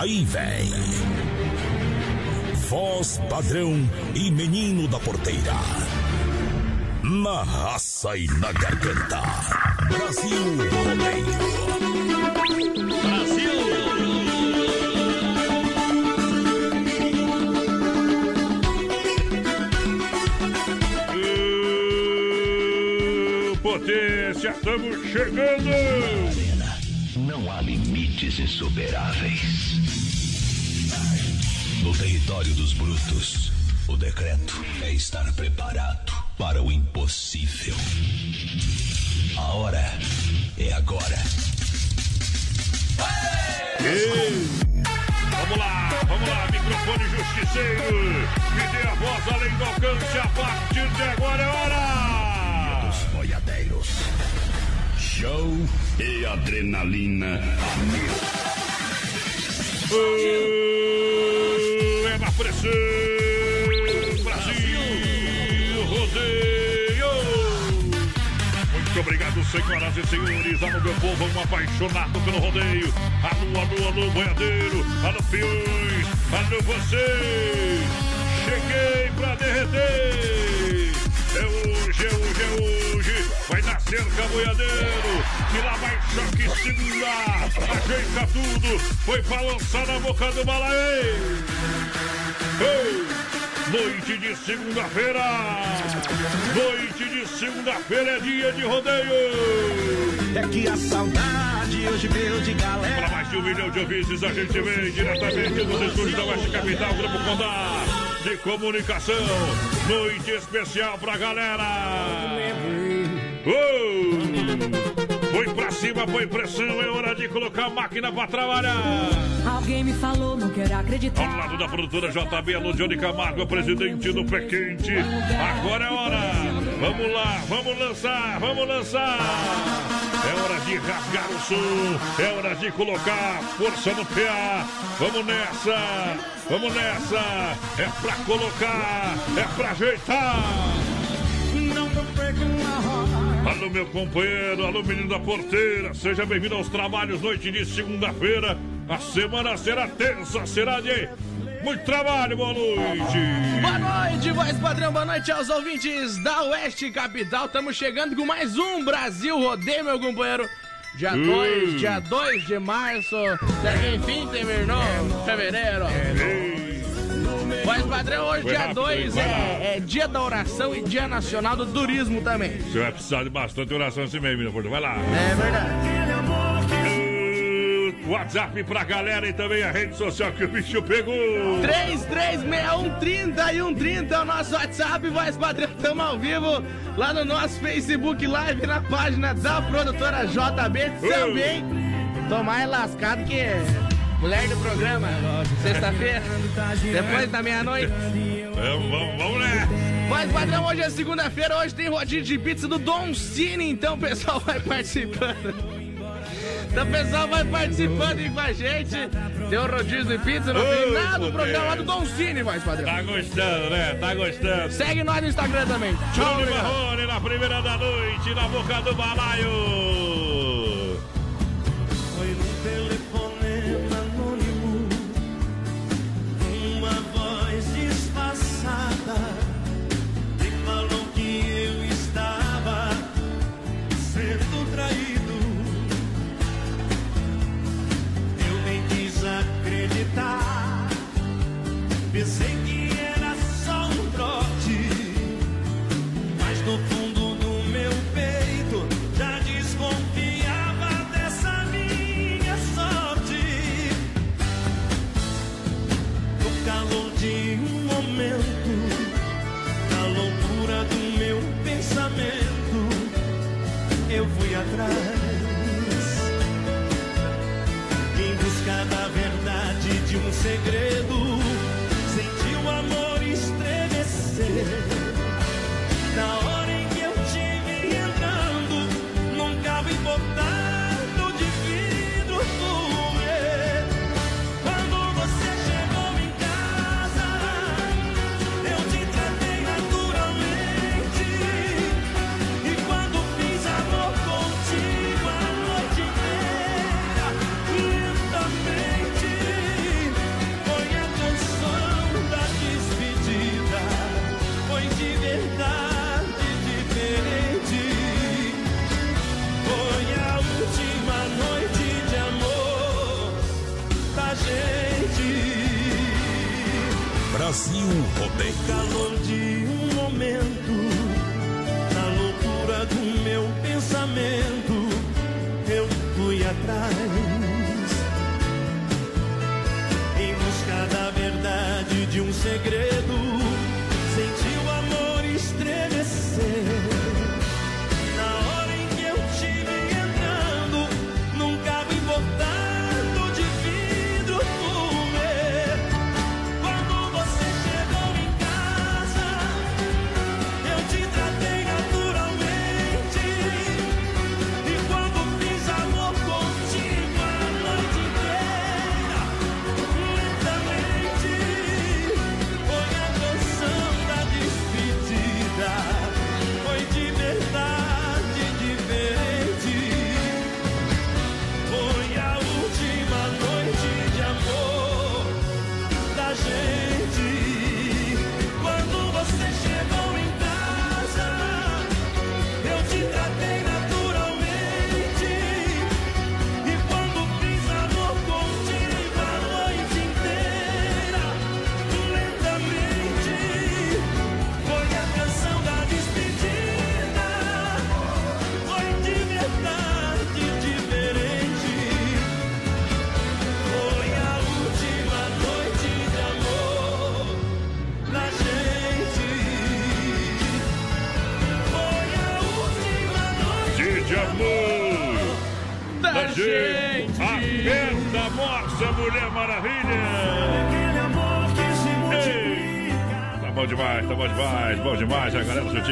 Aí vem. Voz padrão e menino da porteira. Na raça e na garganta. Brasil Rodeio. Brasil! Potência, estamos chegando! Não há limites insuperáveis. Território dos brutos, o decreto é estar preparado para o impossível. A hora é agora. Ei! Vamos lá, vamos lá, microfone justiceiro. Me dê a voz além do alcance. A partir de agora é hora! Dos boiadeiros. Show e adrenalina a mil. Oh, pressão! Brasil! Rodeio! Muito obrigado, senhoras e senhores. Alô, meu povo, um apaixonado pelo rodeio. Alô, alô, alô, boiadeiro. Alô, peões. Alô, vocês. Cheguei pra derreter. É hoje, é hoje, é hoje. Vai na cerca, boiadeiro. E lá vai choque segunda. Ajeita tudo. Foi pra lançar na boca do balaê. Ei! Noite de segunda-feira! Noite de segunda-feira é dia de rodeio! É que a saudade hoje veio de galera. Para mais de um milhão de ouvintes, a gente vem diretamente dos estúdios da Oeste Capital, Grupo Condá de Comunicação. Noite especial pra galera! Oh! Cima, foi pressão, é hora de colocar a máquina pra trabalhar! Alguém me falou, não quero acreditar. Ao lado da produtora JB, Alô Johnny Camargo, presidente do Pé Quente. Agora é hora. Vamos lá, vamos lançar, vamos lançar. É hora de rasgar o som. É hora de colocar força no PA. Vamos nessa, vamos nessa. É pra colocar, é pra ajeitar. Alô, meu companheiro, alô, menino da porteira, seja bem-vindo aos trabalhos, noite de segunda-feira. A semana será tensa, será de muito trabalho, boa noite. Boa noite, voz padrão, boa noite aos ouvintes da Oeste Capital. Estamos chegando com mais um Brasil Rodeio, meu companheiro. Dia 2, Hum. dia 2 de março, enfim, terminou fevereiro. Voz padrão, hoje, Foi dia rápido, 2, hein? Vai lá. é, é dia da oração e dia nacional do turismo também. Você vai precisar de bastante oração esse mês, menino. Vai lá. É verdade. WhatsApp pra galera e também a rede social que o bicho pegou. 336130 e 130 é o nosso WhatsApp, voz padrão. Estamos ao vivo lá no nosso Facebook Live, na página da produtora JB. Também tô mais lascado que mulher do programa. Sexta-feira, depois da meia-noite. Vamos, vamos, vamos, né? Mas, padrão, hoje é segunda-feira, hoje tem rodízio de pizza do Don Cine, então o pessoal vai participando. Então o pessoal vai participando aí com a gente. Tem o rodízio de pizza, não tem nada poder. programa lá do Don Cine, voz padrão. Tá gostando, né? Tá gostando. Segue nós no Instagram também. Tchau. Marrone na primeira da noite, na boca do balaio. Brasil Rodeio. Calor de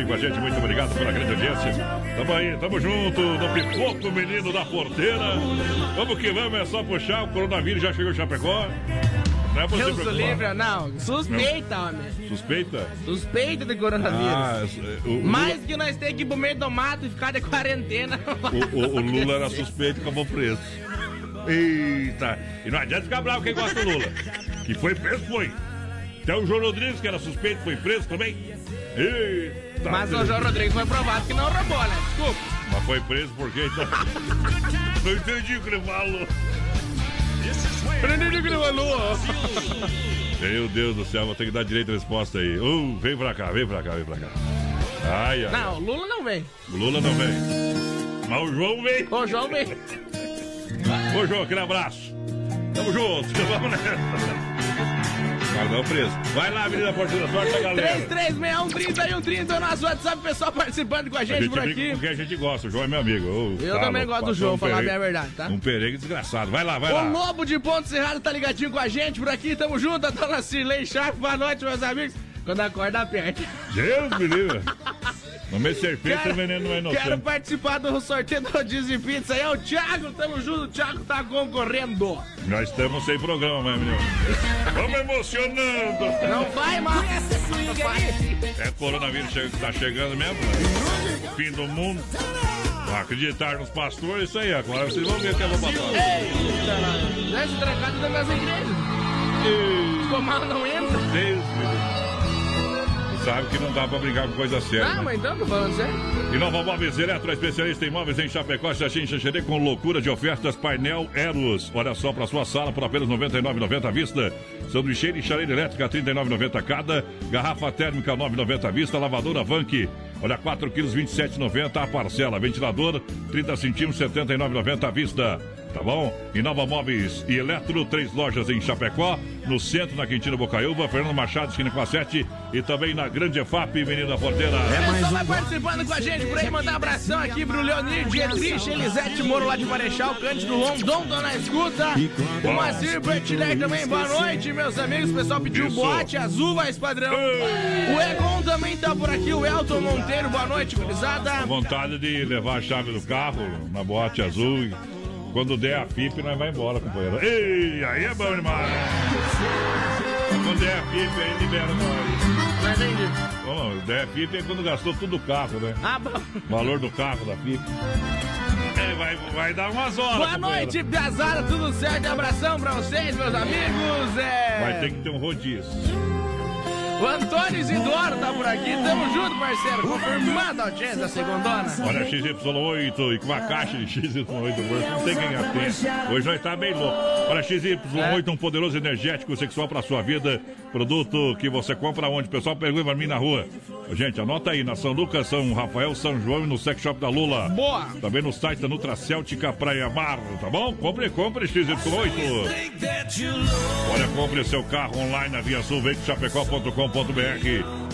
Com a gente, muito obrigado pela grande audiência. Tamo aí, tamo junto, no pipoco, menino da porteira. Vamos que vamos, é só puxar. O coronavírus já chegou em Chapecó. Não é Deus preocupar. livre, não. Suspeita, homem. Suspeita? Suspeita de coronavírus. Ah, o, o, Mais que nós temos que ir pro meio do mato e ficar de quarentena. o, o- o Lula era suspeito e acabou preso. Eita! E não adianta ficar bravo quem gosta do Lula. Que foi preso, foi. Até o João Rodrigues, que era suspeito, foi preso também. Eita! Mas o João Rodrigues foi provado que não roubou, né? Desculpa. Mas foi preso por quê? Então... Não entendi o que ele falou. Prendido que ele falou. Meu Deus do céu, vou ter que dar direito a resposta aí. Uh, vem pra cá, vem pra cá, vem pra cá. Ai, ai. Não, o Lula não vem. O Lula não vem. Mas o João vem. O João vem. Ô, João, aquele abraço. Tamo junto. Vamos nessa. Guardão preso. Vai lá, Avenida Porteira, sorte a galera. 336130 é o nosso WhatsApp, pessoal participando com a A gente gente por brinca aqui. com o que a gente gosta. O João é meu amigo. Ô, Eu tá também gosto do João, um falar bem a verdade, tá? Um peregue desgraçado. Vai lá, vai O lá. Lobo de Ponto Cerrado tá ligadinho com a gente por aqui, tamo junto, a dona Cirlei Sharp, boa noite, meus amigos. Quando acorda, aperta. Deus me livre. No meio de serpente, Quero- o veneno não é Quero participar do sorteio do Disney Pizza aí, é o Thiago, tamo junto, o Thiago tá concorrendo. Nós estamos sem programa, meu menino. Vamos emocionando. Não vai, mano. É coronavírus che- tá chegando mesmo, né? Fim do mundo. Acreditar nos pastores, isso aí. Agora vocês vão ver o que eu vou passar. Eita. Nessa trancada da minhas igrejas. Ficou mal, não entra. Deus me livre. Sabe que não dá pra brigar com coisa séria. Ah, né? mas então, tô falando sério. E Nova Móveis Eletro, especialista em móveis em Chapecó, Xaxim, Xanxerê, com loucura de ofertas, painel Eros. Olha só para sua sala por apenas R$ 99,90 à vista. Sanduicheira e chaleira elétrica, R$ 39,90 cada. Garrafa térmica, R$ 9,90 à vista. Lavadora Vank, olha, 4 quilos, R$ 27,90 a parcela. Ventilador, 30 centímetros, R$ 79,90 à vista. Tá bom? E Nova Móveis e Eletro, três lojas em Chapecó, no centro, na Quintina Bocaiúva, Fernando Machado, esquina com a 7 e também na Grande EFAP, Menina Porteira. O pessoal vai participando com a gente por aí, mandar um abração aqui pro Leonir, Dietrich, Elisete Moro lá de Marechal, Cândido Rondon, tô na escuta. O Macir Bertiler também, boa noite, meus amigos. O pessoal pediu Isso. boate azul, vai padrão. O Egon também tá por aqui, o Elton Monteiro, boa noite, gurizada. Vontade de levar a chave do carro na boate azul. e Quando der a FIP, nós vai embora, companheiro. Ei, aí é bom demais. Quando der a FIP, aí libera nós. Não entendi. Bom, der a FIP é quando gastou tudo o carro, né? Ah, bom. Valor do carro da FIP. É, vai, vai dar umas horas. Boa noite, Piazada, tudo certo? Abração pra vocês, meus amigos. É... Vai ter que ter um rodízio. O Antônio Isidoro tá por aqui. Tamo junto, parceiro. Confirmando a audiência da segundona. Olha, XY8 e com uma caixa de XY8 não tem quem atenda. Hoje nós tá bem louco. Olha, XY8, um poderoso energético sexual pra sua vida. Produto que você compra onde? O pessoal pergunta pra mim na rua. Gente, anota aí, na São Lucas, São Rafael, São João e no Sex Shop da Lula. Boa! Também no site da Nutracéltica Praia Mar, tá bom? Compre, compre XY8. Olha, compre seu carro online na Via Sul,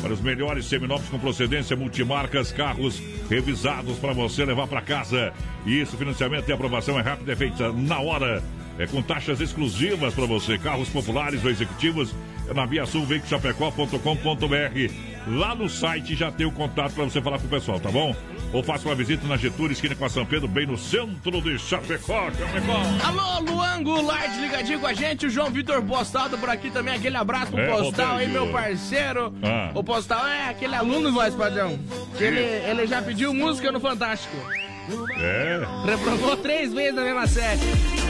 para os melhores seminovos com procedência multimarcas, carros revisados para você levar para casa. E isso, financiamento e aprovação é rápido, é feita na hora. É com taxas exclusivas para você. Carros populares ou executivos é na Via Sul, Lá no site já tem o contato para você falar com o pessoal, tá bom? Ou faça uma visita na Getúlio, esquina com a São Pedro, bem no centro de Chapecó, Chapecó. Alô, Luan Goulart, ligadinho com a gente. O João Vitor Postado por aqui também. Aquele abraço pro É, Postal aí, meu parceiro. Ah. O Postal é aquele aluno voz padrão. Ele, ele já pediu música no Fantástico. É. Reprovou três vezes na mesma série.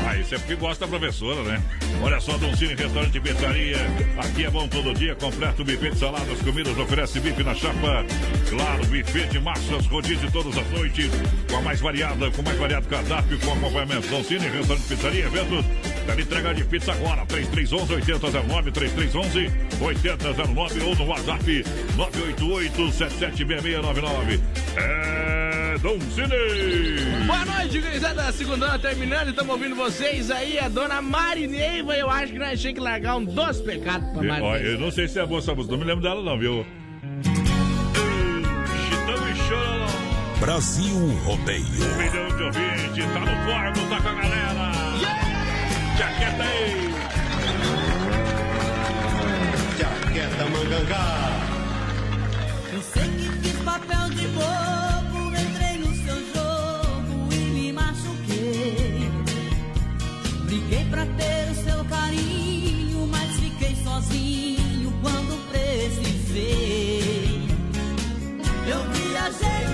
Ah, isso é porque gosta da professora, né? Olha só, Doncini Restaurante e Pizzaria. Aqui é bom todo dia. Completo buffet de saladas, comidas, oferece bife na chapa. Claro, buffet de massas, rodízio todas as noites. Com a mais variada, com mais variado cardápio, com acompanhamento. Doncini Restaurante e Pizzaria, eventos. Deve entregar de pizza agora. 3311-8009, 3311-8009 ou no WhatsApp 988-776699. É Doncini! Boa noite, gurizada da segunda terminando. Estamos ouvindo vocês aí. A dona Marineiva. Eu acho que nós tínhamos que largar um doce pecado pra Eu, Marineiva. eu não sei se é boa essa música, não me lembro dela não, viu? Brasil Rodeio. Um milhão de ouvintes, tá no forno, tá com a galera. Jaqueta aí. Jaqueta mangangá. Eu sei que fiz papel de bobo, pra ter o seu carinho, mas fiquei sozinho quando precisei. Eu viajei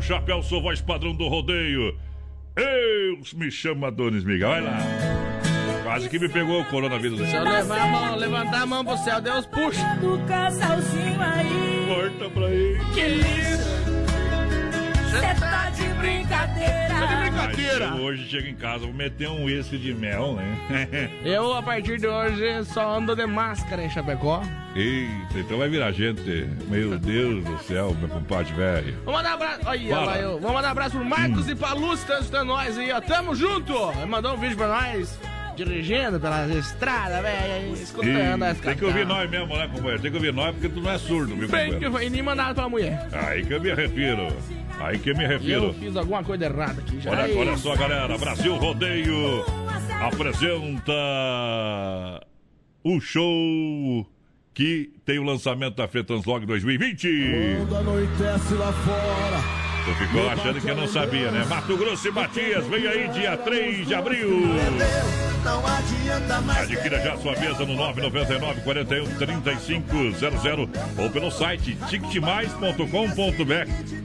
chapéu, sou voz padrão do rodeio. Eu me chamo Adonis Miguel, vai lá. Quase que me pegou o coronavírus. Se eu levar a mão, levantar a mão pro céu, Deus puxa. Do casalzinho aí. Corta pra ele. Que lindo. Cê tá de brincadeira. Tá de brincadeira. hoje chego em casa, vou meter um uísque de mel, né? Eu, a partir de hoje, só ando de máscara em Chapecó. Eita, então vai virar gente. Meu Deus do céu, meu compadre velho. Vamos mandar abraço. Olha lá, eu. Vamos mandar abraço pro Marcos e pra Lúcia, tá escutando nós aí, ó. Tamo junto! Ele mandou um vídeo pra nós, dirigindo pelas estradas, velho, escutando as tem que ouvir nós mesmo, né, companheiro? Tem que ouvir nós porque tu não é surdo, meu Bem que companheiro. foi nem mandado pela mulher. Aí que eu me refiro. Aí que eu me E eu refiro. fiz alguma coisa errada aqui já. Olha, Aí, olha só, galera. Brasil Rodeio apresenta o show que tem o lançamento da Fretanslog 2020. Quando anoitece lá fora. Tu ficou achando que eu não sabia, né? Mato Grosso e Matias, vem aí dia 3 de abril. Adquira já sua mesa no 999 41 3500 ou pelo site ticketmais.com.br.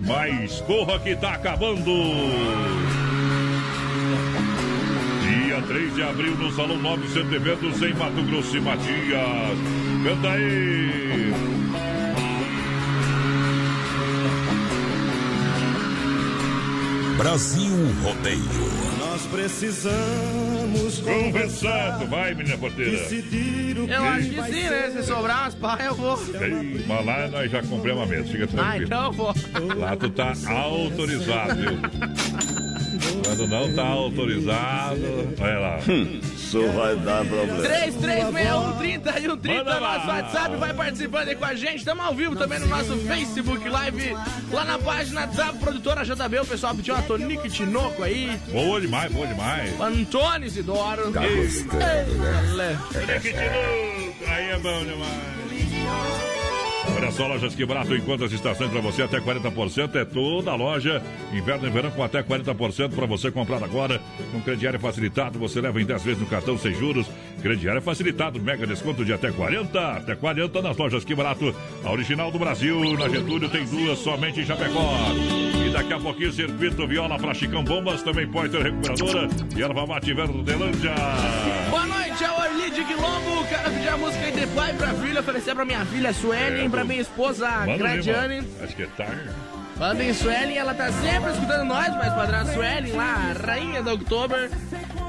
Mas corra que tá acabando! Dia 3 de abril no Salão 9 Centro de Eventos em Mato Grosso e Matias. Canta aí! Brasil Rodeio. Nós precisamos Conversando, vai menina porteira. decidir o que Eu acho que sim, né? Se sobrar umas pá, eu vou. Ei, Mas lá nós já compramos a mesa, fica Ah, tranquilo. então eu vou. Lá tu tá autorizado, viu? Quando não tá autorizado, olha lá. Isso vai dar problema. 3361 e 130 Manda lá. nosso WhatsApp, vai participando aí com a gente. Estamos ao vivo também no nosso Facebook Live, lá na página da produtora JB. O pessoal pediu uma Tonique Tinoco aí, Boa demais, boa demais. Antônio Isidoro. Tá Ei, gostando, né? Aí é bom demais. Só, lojas que encontra as estações para você até 40%. É toda a loja. Inverno e verão com até 40% para você comprar agora. Com crediário facilitado, você leva em 10 vezes no cartão sem juros. Crediário facilitado, mega desconto de até 40%. Até 40% nas lojas que barato. A original do Brasil, na Getúlio, tem duas somente em Chapecó. Daqui a pouquinho, circuito viola para Chicão Bombas, também Pointer Recuperadora e Erva Mate Verdelândia. Boa noite, é o Orli de Quilombo. Quero pedir a música entre pai pra filha, oferecer pra minha filha Suelen, É, pra minha esposa Manda Gradiane. Acho que é tarde. Falando em Suelen, ela tá sempre escutando nós, mas padrão Suelen lá, rainha da Oktober.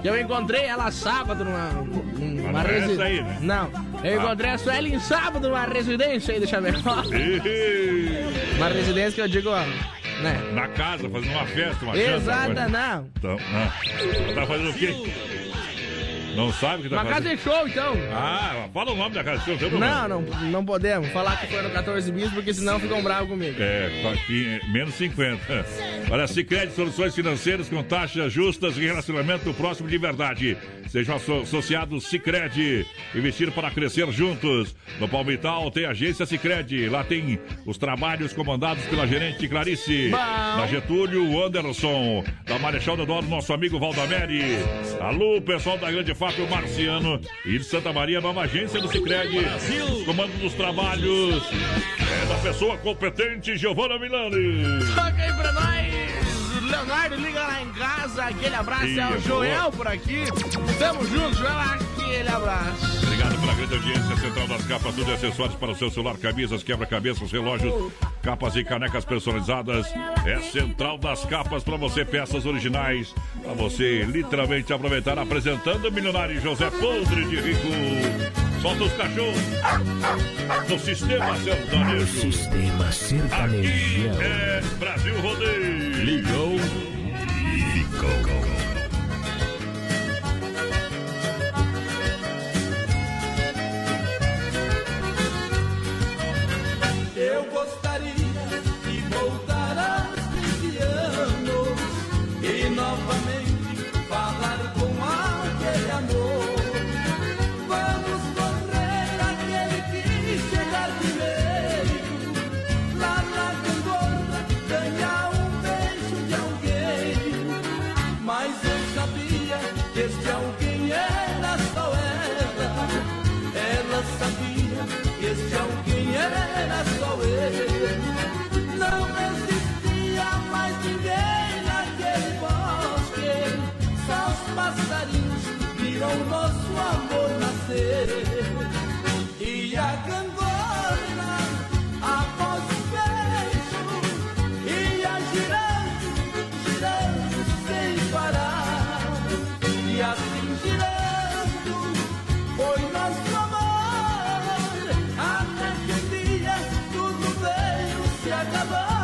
Eu encontrei ela sábado numa, numa não é né? Não, eu Ah. encontrei a Suelen sábado numa residência aí de Chapecó. Ih, Uma residência que eu digo, ó, né? Na casa, fazendo uma festa, uma janta, Exata, coisa. não. Então, ah, tá fazendo o quê? Não sabe o que tá Uma casa de show, então. Ah, fala o nome da casa de show, não. Não, não, não podemos falar que foi no 14 bis, porque senão ficam bravos comigo. É, é, menos 50. Olha, Cicred Soluções Financeiras com taxas justas e relacionamento próximo de verdade. Sejam asso- associados Cicred. Investir para crescer juntos. No Palmital tem agência Cicred. Lá tem os trabalhos comandados pela gerente Clarice. Bom. Na Getúlio, Anderson. Da Marechal Deodoro, nosso amigo Valdameri. Alô, pessoal da Grande Fábio Marciano. E de Santa Maria, nova agência do Cicred. Comando dos trabalhos. É da pessoa competente, Giovana Milani. Toca aí pra nós! Leonardo, liga lá em casa, aquele abraço, Ih, é o boa. Joel por aqui. Tamo junto, Joel, aquele abraço. Obrigado pela grande audiência. Central das Capas, tudo e acessórios para o seu celular, camisas, quebra-cabeças, relógios, capas e canecas personalizadas. É Central das Capas para você, peças originais. Para você literalmente aproveitar. Apresentando o milionário José Podre de Rico. Solta os cachorros. No sistema sertanejo. Sistema Aqui sertanejo. é Brasil Rodeio. Ligou, ficou. Eu gostaria se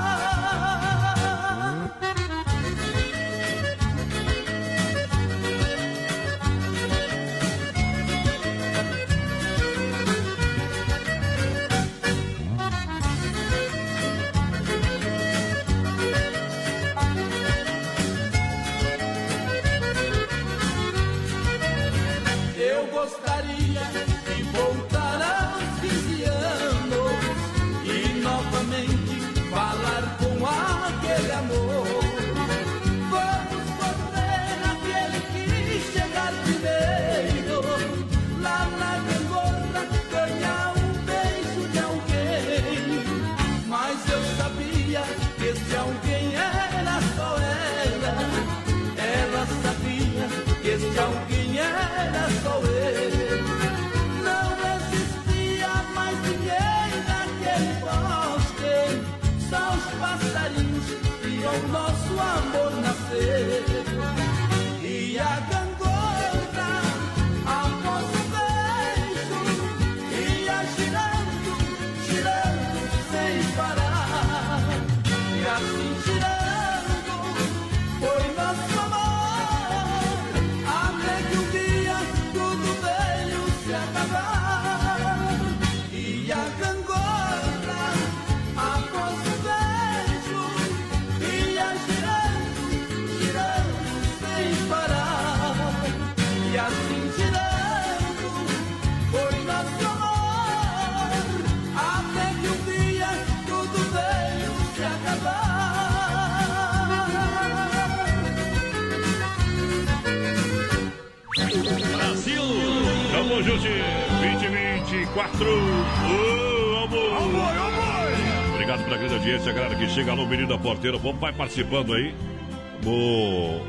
chega no Menino da Porteira. Vamos, vai participando aí. O...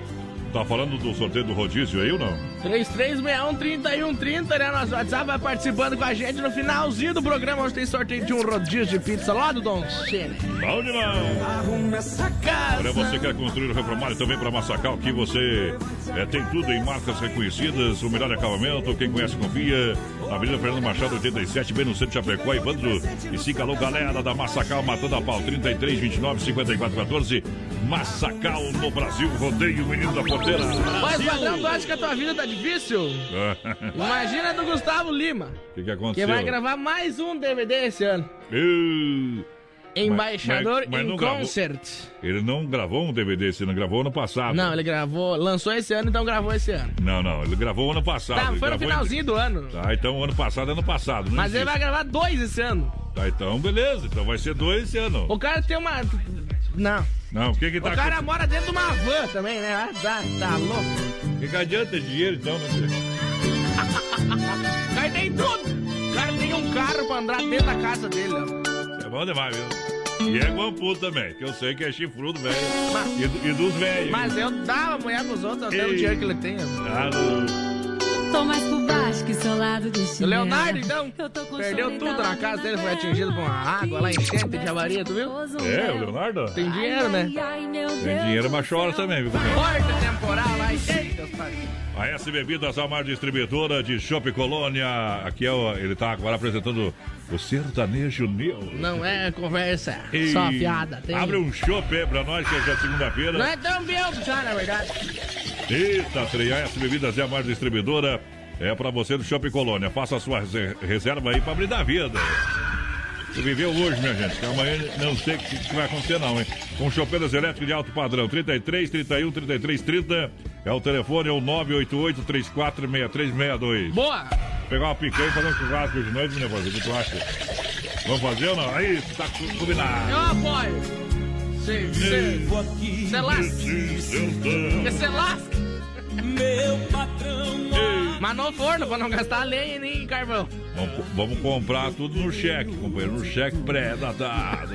Tá falando do sorteio do rodízio aí ou não? 3361-3130, né? Nosso WhatsApp vai participando com a gente no finalzinho do programa. Hoje tem sorteio de um rodízio de pizza lá do Don Chile. Bom demais! Arrume essa casa. Olha, você quer construir ou reformar e também para Massacal, que você é, tem tudo em marcas reconhecidas, o melhor acabamento, quem conhece confia. Avenida Fernando Machado, 87, bem no centro de Chapecó, Evandro e siga alô, galera da Massacal, matando a pau, 33, 29, 54, 14. Massacal no Brasil, rodeio, menino da porteira. Mas, padrão, tu acha que a tua vida tá difícil? Imagina a do Gustavo Lima, O que, que que aconteceu? vai gravar mais um DVD esse ano. Uh, Embaixador mas- mas em não gravou. Concert. ele não gravou um DVD, esse não gravou ano passado. Não, ele gravou, lançou esse ano, então gravou esse ano. Não, não, ele gravou ano passado. Tá, ele foi no finalzinho do ano. Tá, então ano passado é ano passado. Mas ele existe. vai gravar dois esse ano. Tá, então beleza. Então vai ser dois esse ano. O cara tem uma. Não. Não, o que que O tá cara mora dentro de uma van também, né? Ah, tá, tá louco. O que, que adianta dinheiro então, né? O cara tem tudo. O cara tem um carro pra andar dentro da casa dele, ó. É bom demais, viu? E é guampu também, que eu sei que é chifrudo, velho. E, e dos velhos. Mas eu dava mulher pros outros até o Ei. dinheiro que ele tem. Ah, não. Tô mais por baixo que seu lado do O chinelo. Leonardo, então, Eu tô com perdeu tudo na casa dele, foi atingido por uma água lá, enchente de avaria, tu viu? É, o Leonardo? Tem dinheiro, né? Tem dinheiro, mas chora também, viu? Forte temporal lá, enchente, Deus pai. A S Bebidas, a maior distribuidora de Shopping Colônia. Aqui é o, ele tá agora apresentando o Sertanejo News. Não é conversa, E só piada. Tem... Abre um chopp aí pra nós, que hoje é segunda-feira. Não é tão bem já, na verdade. Eita, trem, a S Bebidas é a maior distribuidora. É pra você do Shopping Colônia. Faça a sua rese- reserva aí pra abrir da vida. Você viveu hoje, minha gente, que amanhã não sei o que, que vai acontecer não, hein? Com chopeiras elétricas de alto padrão, 33, 31, 33, 30. É o telefone, é o 988 34 6362. Boa! Pegar uma picanha e fazer um churrasco de noite, meu fazer, o que tu acha? Vamos fazer ou não? Aí, tá co- combinado. Eu apoio. Cê, cê, cê lasca. Cê lasca. Meu patrão Mas no forno, pra não gastar lenha nem carvão. Vamos, vamos comprar tudo no cheque, companheiro, no cheque pré-datado.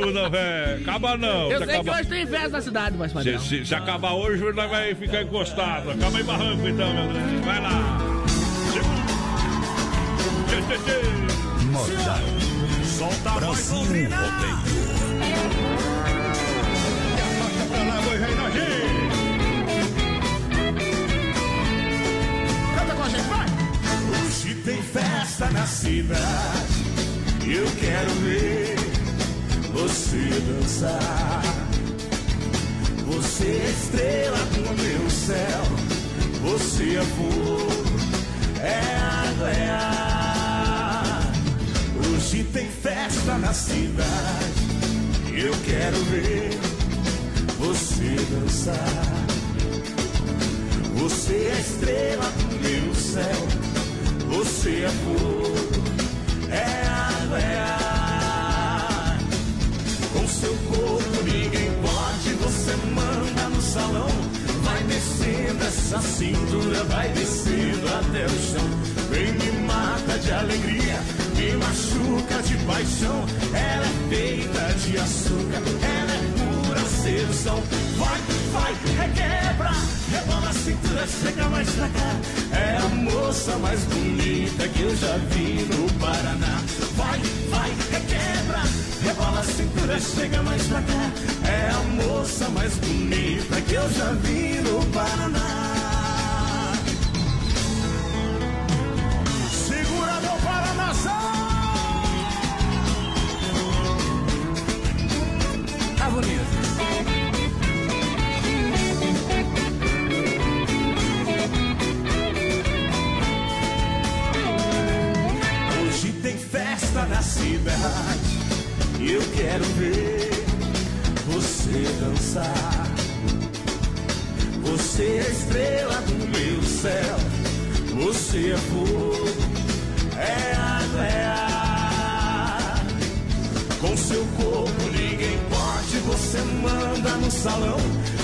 Ô, não, velho, acaba não. Eu se sei que acabar- hoje tem festa na cidade, mas se, se- se acabar hoje, nós vai ficar encostado. Acaba em barranco então, meu Deus. Vai lá. Modal. Solta a. Rodeio. Vai! tem festa na cidade. Eu quero ver você dançar. Você é estrela do meu céu. Você é fogo, é água, é ar. Hoje tem festa na cidade. Eu quero ver você dançar. Você é estrela do meu céu. Você é fogo, é água, é ar. Com seu corpo ninguém pode, você manda no salão. Vai descendo essa cintura, vai descendo até o chão. Vem me mata de alegria, me machuca de paixão. Ela é feita de açúcar, ela é pura sedução. Vai, vai, requebra, rebola a cintura, chega mais pra cá. É a moça mais bonita que eu já vi no Paraná. Vai, vai, requebra, rebola a cintura, chega mais pra cá. É a moça mais bonita que eu já vi no Paraná. Na cidade. E eu quero ver você dançar. Você é estrela do meu céu. Você é fogo, é água, é ar. Com seu corpo ninguém pode, você manda no salão.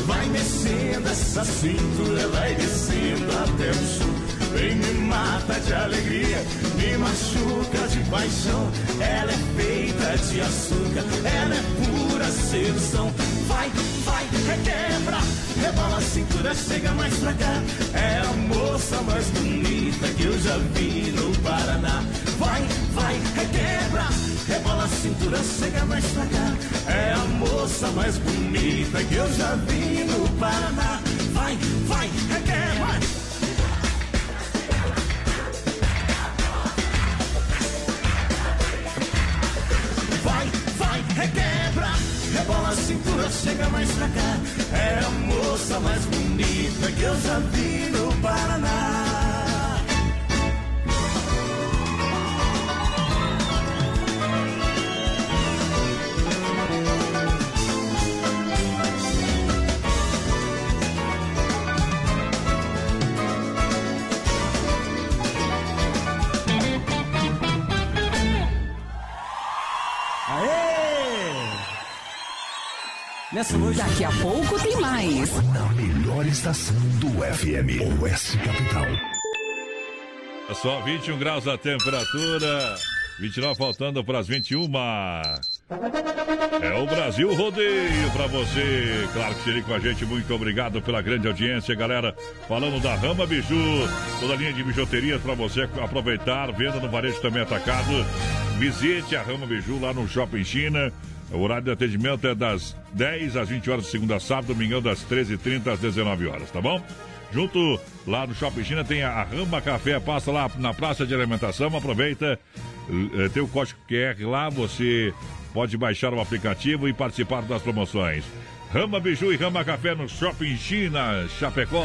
Vai mexendo essa cintura, vai descendo até o chão. Vem me mata de alegria, me machuca de paixão. Ela é feita de açúcar, ela é pura sedução. Vai, vai, requebra, rebola a cintura, chega mais pra cá. É a moça mais bonita que eu já vi no Paraná. Vai, vai, requebra, rebola a cintura, chega mais pra cá. É a moça mais bonita que eu já vi no Paraná. Vai, vai, requebra. Chega mais pra cá. É a moça mais bonita que eu já vi no Nessa noite. Daqui a pouco tem mais. Na melhor estação do FM, Oeste Capital. É só 21 graus a temperatura. 29 faltando para as 21. É o Brasil Rodeio para você. Claro que seria com a gente. Muito obrigado pela grande audiência, galera. Falando da Rama Biju, toda a linha de bijuterias para você aproveitar. Venda no varejo também atacado. Visite a Rama Biju lá no Shopping China. O horário de atendimento é das 10 às 20 horas de segunda a sábado, domingão das 13h30 às 19 horas, tá bom? Junto lá no Shopping China tem a Rama Café, passa lá na praça de alimentação, aproveita, eh, tem o código QR lá, você pode baixar o aplicativo e participar das promoções. Rama Biju e Rama Café no Shopping China, Chapecó.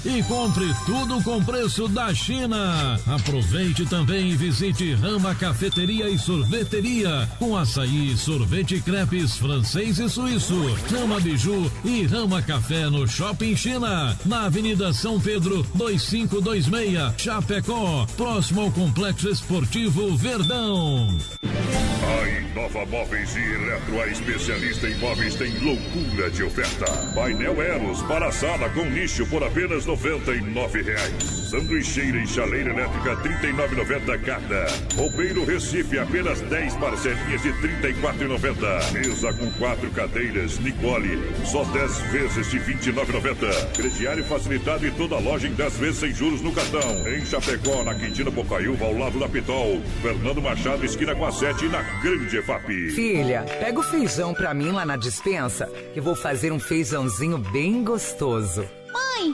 e compre tudo com preço da China. Aproveite também e visite Rama Cafeteria e Sorveteria com açaí, sorvete crepes francês e suíço, Rama Biju e Rama Café no Shopping China, na Avenida São Pedro 2526, Chapecó, próximo ao Complexo Esportivo Verdão. A Inova Móveis e Eletro, a especialista em móveis, tem loucura de oferta. Painel Eros para a sala com nicho por apenas 99 reais. Sanduicheira e chaleira elétrica R$ 39,90 cada. Roupeiro Recife apenas 10 parcelinhas de R$ 34,90. Mesa com quatro cadeiras Nicole só 10 vezes de R$ 29,90. Crediário facilitado e toda loja em 10 vezes sem juros no cartão. Em Chapecó, na Quintina Bocaiúva, ao lado da Pitol. Fernando Machado, esquina com a 7 na Grande EFAP. Filha, pega o feijão pra mim lá na dispensa, que vou fazer um feijãozinho bem gostoso. Mãe,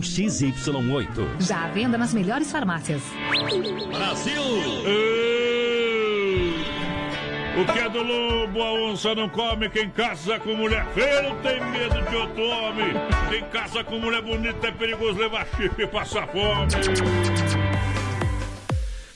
XY8. Já à venda nas melhores farmácias. Brasil! O que é do lobo, a onça não come. Quem caça com mulher feia não tem medo de outro homem. Quem caça com mulher bonita é perigoso levar chifre e passar fome.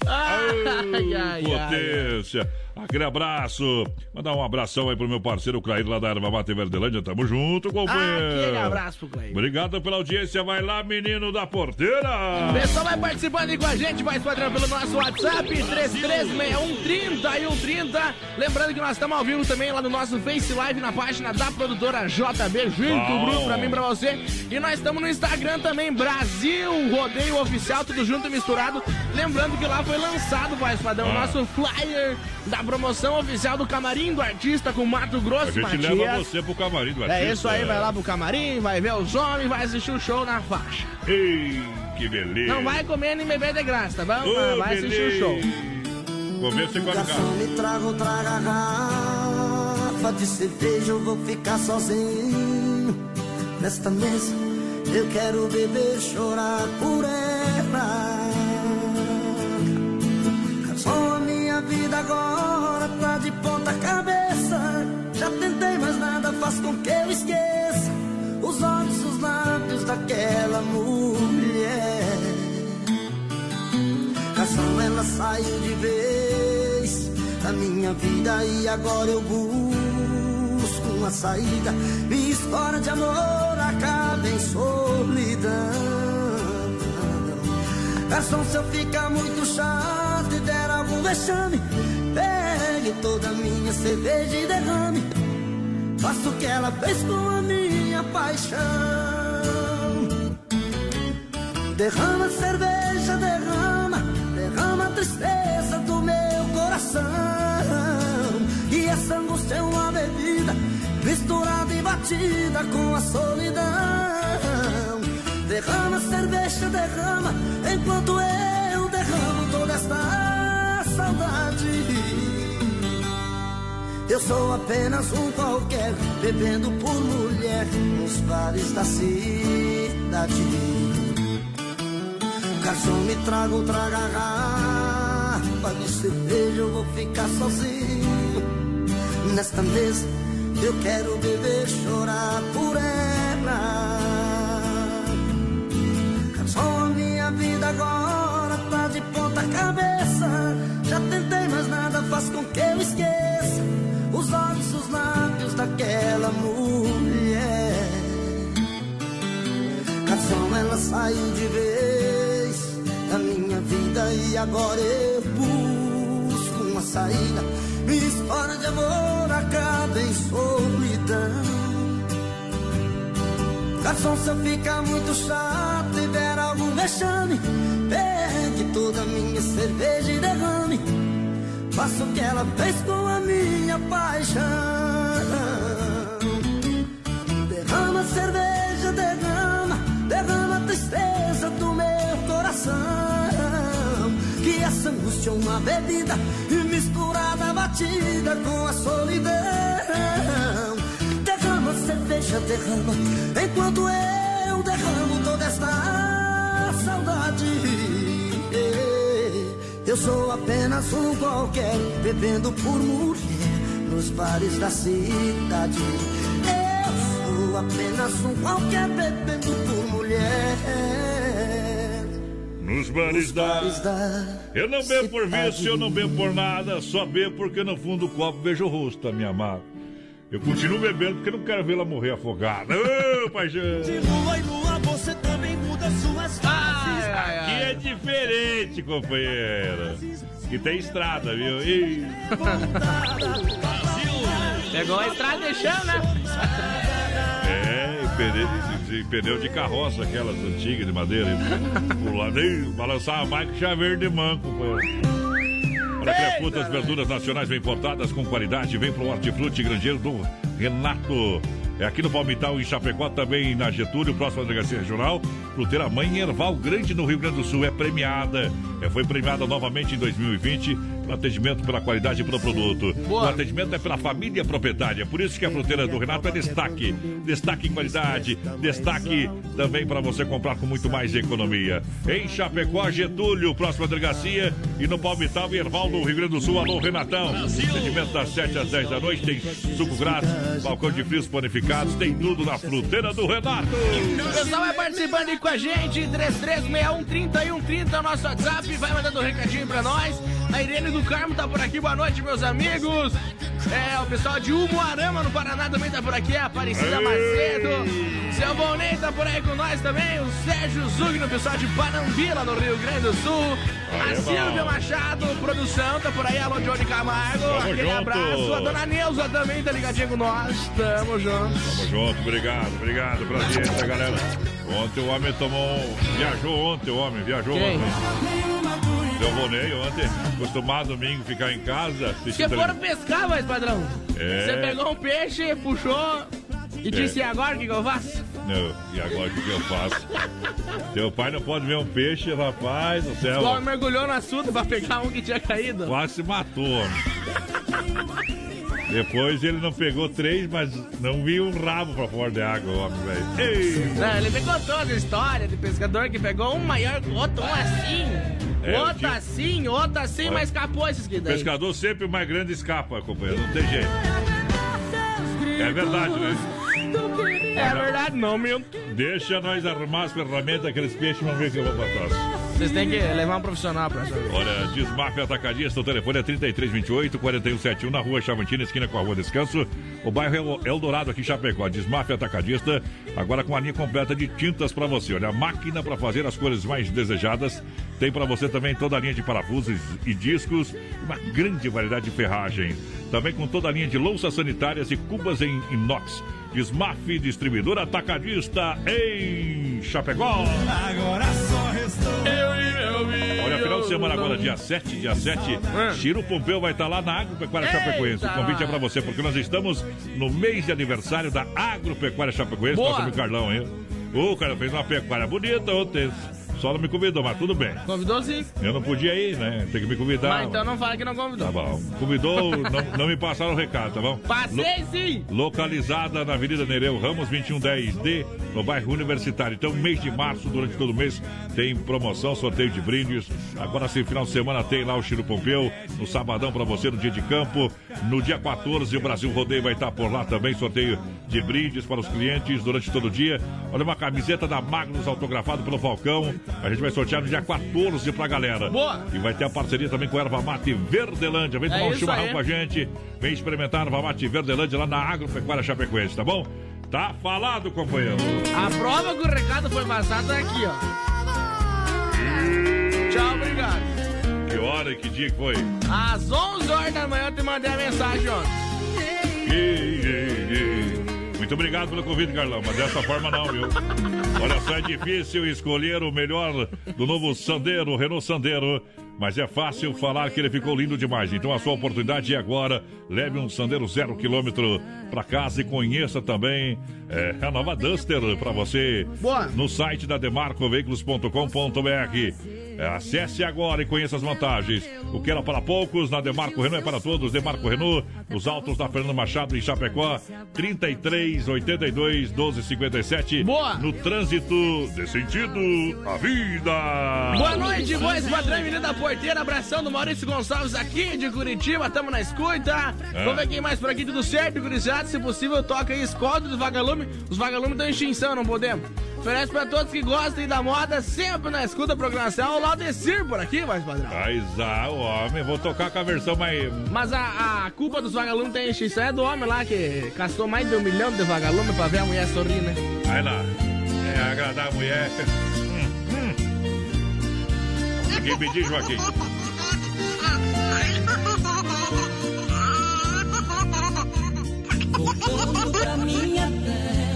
Ai, ai, ai. Potência. Aquele abraço. Mandar um abração aí pro meu parceiro Clair lá da Erva Mata em Verdelândia. Tamo junto, companheiro. Aquele abraço pro Clair. Obrigado pela audiência. Vai lá, menino da porteira. O pessoal vai participando aí com a gente, vai padrão pelo nosso WhatsApp, 336130 e 130. Lembrando que nós estamos ao vivo também lá no nosso Face Live, na página da produtora JB, junto, Bom. Bruno, pra mim, pra você. E nós estamos no Instagram também, Brasil Rodeio Oficial, tudo junto e misturado. Lembrando que lá foi lançado, vai padrão, o Ah. nosso flyer da promoção oficial do Camarim do Artista com Mato A Grosso gente Matias. leva você pro camarim do artista. É isso aí, vai lá pro camarim, vai ver os homens, vai assistir o show na faixa. Ei, que beleza. Não vai comer nem beber de graça, tá bom? Ô, vai assistir o beleza. show. Comer Garçom, carne. me traga outra garrafa de cerveja, eu vou ficar sozinho nesta mesa. Eu quero beber, chorar por ela. Garçom, a minha vida agora tá de ponta cabeça. Já tentei, mas nada faz com que eu esqueça os olhos, os lábios daquela mulher. Garçom, ela saiu de vez da minha vida e agora eu busco uma saída. Minha história de amor acaba em solidão. É Garçom, se eu ficar muito chato e der algum vexame, pegue toda a minha cerveja e derrame. Faça o que ela fez com a minha paixão. Derrama cerveja, derrama, derrama a tristeza do meu coração. E essa angústia é uma bebida misturada e batida com a solidão. Derrama cerveja, derrama, enquanto eu derramo toda esta saudade. Eu sou apenas um qualquer, bebendo por mulher nos bares da cidade. Garçom, me traga outra garrafa de cerveja, eu vou ficar sozinho. Nesta mesa, eu quero beber, chorar por ela. Vida agora tá de ponta cabeça. Já tentei, mas nada faz com que eu esqueça os olhos, os lábios daquela mulher. Garçom, ela saiu de vez da minha vida e agora eu busco uma saída. Minha história de amor acaba em solidão. Garçom, ficar muito chato e vexame, pegue toda a minha cerveja e derrame. Faça o que ela fez com a minha paixão. Derrama cerveja, derrama, derrama a tristeza do meu coração. Que essa angústia é uma bebida misturada, batida com a solidão. Derrama cerveja, derrama, enquanto eu derramo toda esta saudade. Eu sou apenas um qualquer, bebendo por mulher nos bares da cidade. Eu sou apenas um qualquer, bebendo por mulher. Nos bares da... Eu não bebo por vício, eu não bebo por nada, só bebo porque no fundo do copo vejo o rosto da minha amada. Eu continuo bebendo porque não quero vê-la morrer afogada. Ô, paixão! De lua em lua você também é diferente, companheira. Que tem estrada, viu? Ih. Pegou a estrada de chão, né? É, e pneu, de- pneu de carroça, aquelas antigas de madeira. Ih, balançava mais que chaveiro de manco, companheiro. Olha frutas, verduras nacionais bem importadas com qualidade. Vem pro Hortifruti Grangeiro do Renato. É aqui no Palmital, em Chapecó, também na Getúlio, próxima delegacia regional. Fruteira Mãe Erval Grande, no Rio Grande do Sul, é premiada. É, foi premiada novamente em 2020 pelo atendimento pela qualidade e pelo produto. O atendimento é pela família proprietária. Por isso que a fruteira do Renato é destaque. Destaque em qualidade, destaque também para você comprar com muito mais economia. Em Chapecó, Getúlio, próxima delegacia. E no Palmital, Erval, no Rio Grande do Sul. Alô, Renatão. Atendimento das 7 às 10 da noite. Tem suco grátis, balcão de frios panificados. Tem tudo na fruteira do Renato. O pessoal vai participando aí com a gente, 3361-3130 é o nosso WhatsApp, vai mandando um recadinho pra nós. A Irene do Carmo tá por aqui, boa noite, meus amigos. É, o pessoal de Umuarama, no Paraná, também tá por aqui, a Aparecida Macedo. Seu Volney tá por aí com nós também, o Sérgio Zugno, pessoal de Panambila, no Rio Grande do Sul. A Silvia. Machado, produção, tá por aí, alô, Johnny Camargo. Tamo Aquele junto. abraço. A dona Neuza também tá ligadinha com nós. Tamo junto. Tamo junto, obrigado, obrigado, prazer, tá, galera? Ontem o homem tomou. Viajou ontem, o homem, viajou Quem? ontem. Deu boneio ontem, acostumado domingo ficar em casa. Assistindo foram pescar, mas padrão. É. Você pegou um peixe, puxou e É. disse: e agora o que, que eu faço? Não, e agora o que, que eu faço? Teu pai não pode ver um peixe, rapaz do céu. Igual mergulhou no assunto pra pegar um que tinha caído. Quase se matou, homem. Depois ele não pegou três, mas não viu um rabo pra fora de água, homem, velho. Ele me contou a história de pescador que pegou um maior que o outro, um assim, É, outro tinha- assim, outro assim, mas escapou esses que daí. pescador sempre o mais grande escapa, companheiro, não tem jeito. É verdade, né? É verdade, não, minto. Deixa nós arrumar as ferramentas daqueles peixes, vamos ver o que eu vou pra trás. Vocês têm que levar um profissional pra essa. Olha, Desmaf Atacadista, o telefone é 3328 4171 na rua Chavantina, esquina com a rua Descanso. O bairro é Eldorado aqui em Chapecó. Desmaf Atacadista, agora com a linha completa de tintas pra você. Olha, a máquina pra fazer as cores mais desejadas. Tem pra você também toda a linha de parafusos e discos, uma grande variedade de ferragens. Também com toda a linha de louças sanitárias e cubas em inox. Desmaf Distribuidor Atacadista em Chapecó. Agora só restou Olha, final de semana agora, dia 7, dia 7, Chiro Pompeu vai estar lá na Agropecuária Chapecoense. O convite é pra você, porque nós estamos no mês de aniversário da Agropecuária Chapecoense. Boa. Nosso amigo Carlão, hein? O cara fez uma pecuária bonita ontem. Só não me convidou, mas tudo bem. Convidou sim. Eu não podia ir, né? Tem que me convidar. Mas então não fala que não convidou. Tá bom. Convidou, não, não me passaram o recado, tá bom? Passei sim! Localizada na Avenida Nereu Ramos 2110D, no bairro Universitário. Então, mês de março, durante todo o mês, tem promoção, sorteio de brindes. Agora, sim, final de semana, tem lá o Chiro Pompeu, no sabadão pra você, no dia de campo. No dia 14, o Brasil Rodeio vai estar por lá também, sorteio de brindes para os clientes durante todo o dia. Olha, uma camiseta da Magnus autografada pelo Falcão. A gente vai sortear no dia 14 pra galera. Boa! E vai ter a parceria também com a Erva Mate Verdelândia. Vem É tomar um isso chimarrão aí. com a gente. Vem experimentar a Erva Mate Verdelândia lá na Agropecuária Chapecoense, tá bom? Tá falado, companheiro. A prova que o recado foi passado é aqui, ó. Tchau, obrigado. Que hora e que dia que foi? Às 11 horas da manhã eu te mandei a mensagem ontem. Ih, ih, ih. Muito obrigado pelo convite, Carlão, mas dessa forma não, viu? Olha só, é difícil escolher o melhor do novo Sandero, Renault Sandero. Mas é fácil falar que ele ficou lindo demais. Então a sua oportunidade é agora. Leve um Sandero zero quilômetro para casa e conheça também é, a nova Duster para você Boa. no site da demarcoveículos.com.br. É, acesse agora e conheça as vantagens. O que era para poucos, na Demarco Renault é para todos. Demarco Renault, os autos da Fernando Machado em Chapecó, 33 82 12 57. Boa. No trânsito de sentido à vida. Boa noite, voz padrão, menina da porteira. Abração do Maurício Gonçalves aqui de Curitiba. Tamo na escuta. É. Vamos ver quem mais por aqui. Tudo certo, gurizada? Se possível, toca aí Escoda dos Vagalume. Os Vagalumes estão em extinção, não podemos. Oferece pra todos que gostem da moda, sempre na escuta programação. O Laudecir por aqui, voz padrão. Mas ah, o homem, vou tocar com a versão mais. Mas a, a culpa dos vagalumes tem extinção é do homem lá que gastou mais de um milhão de vagalume pra ver a mulher sorrir, né? Vai lá. É agradar a mulher. Hum, hum. Quem pedir, Joaquim? Voltando pra minha terra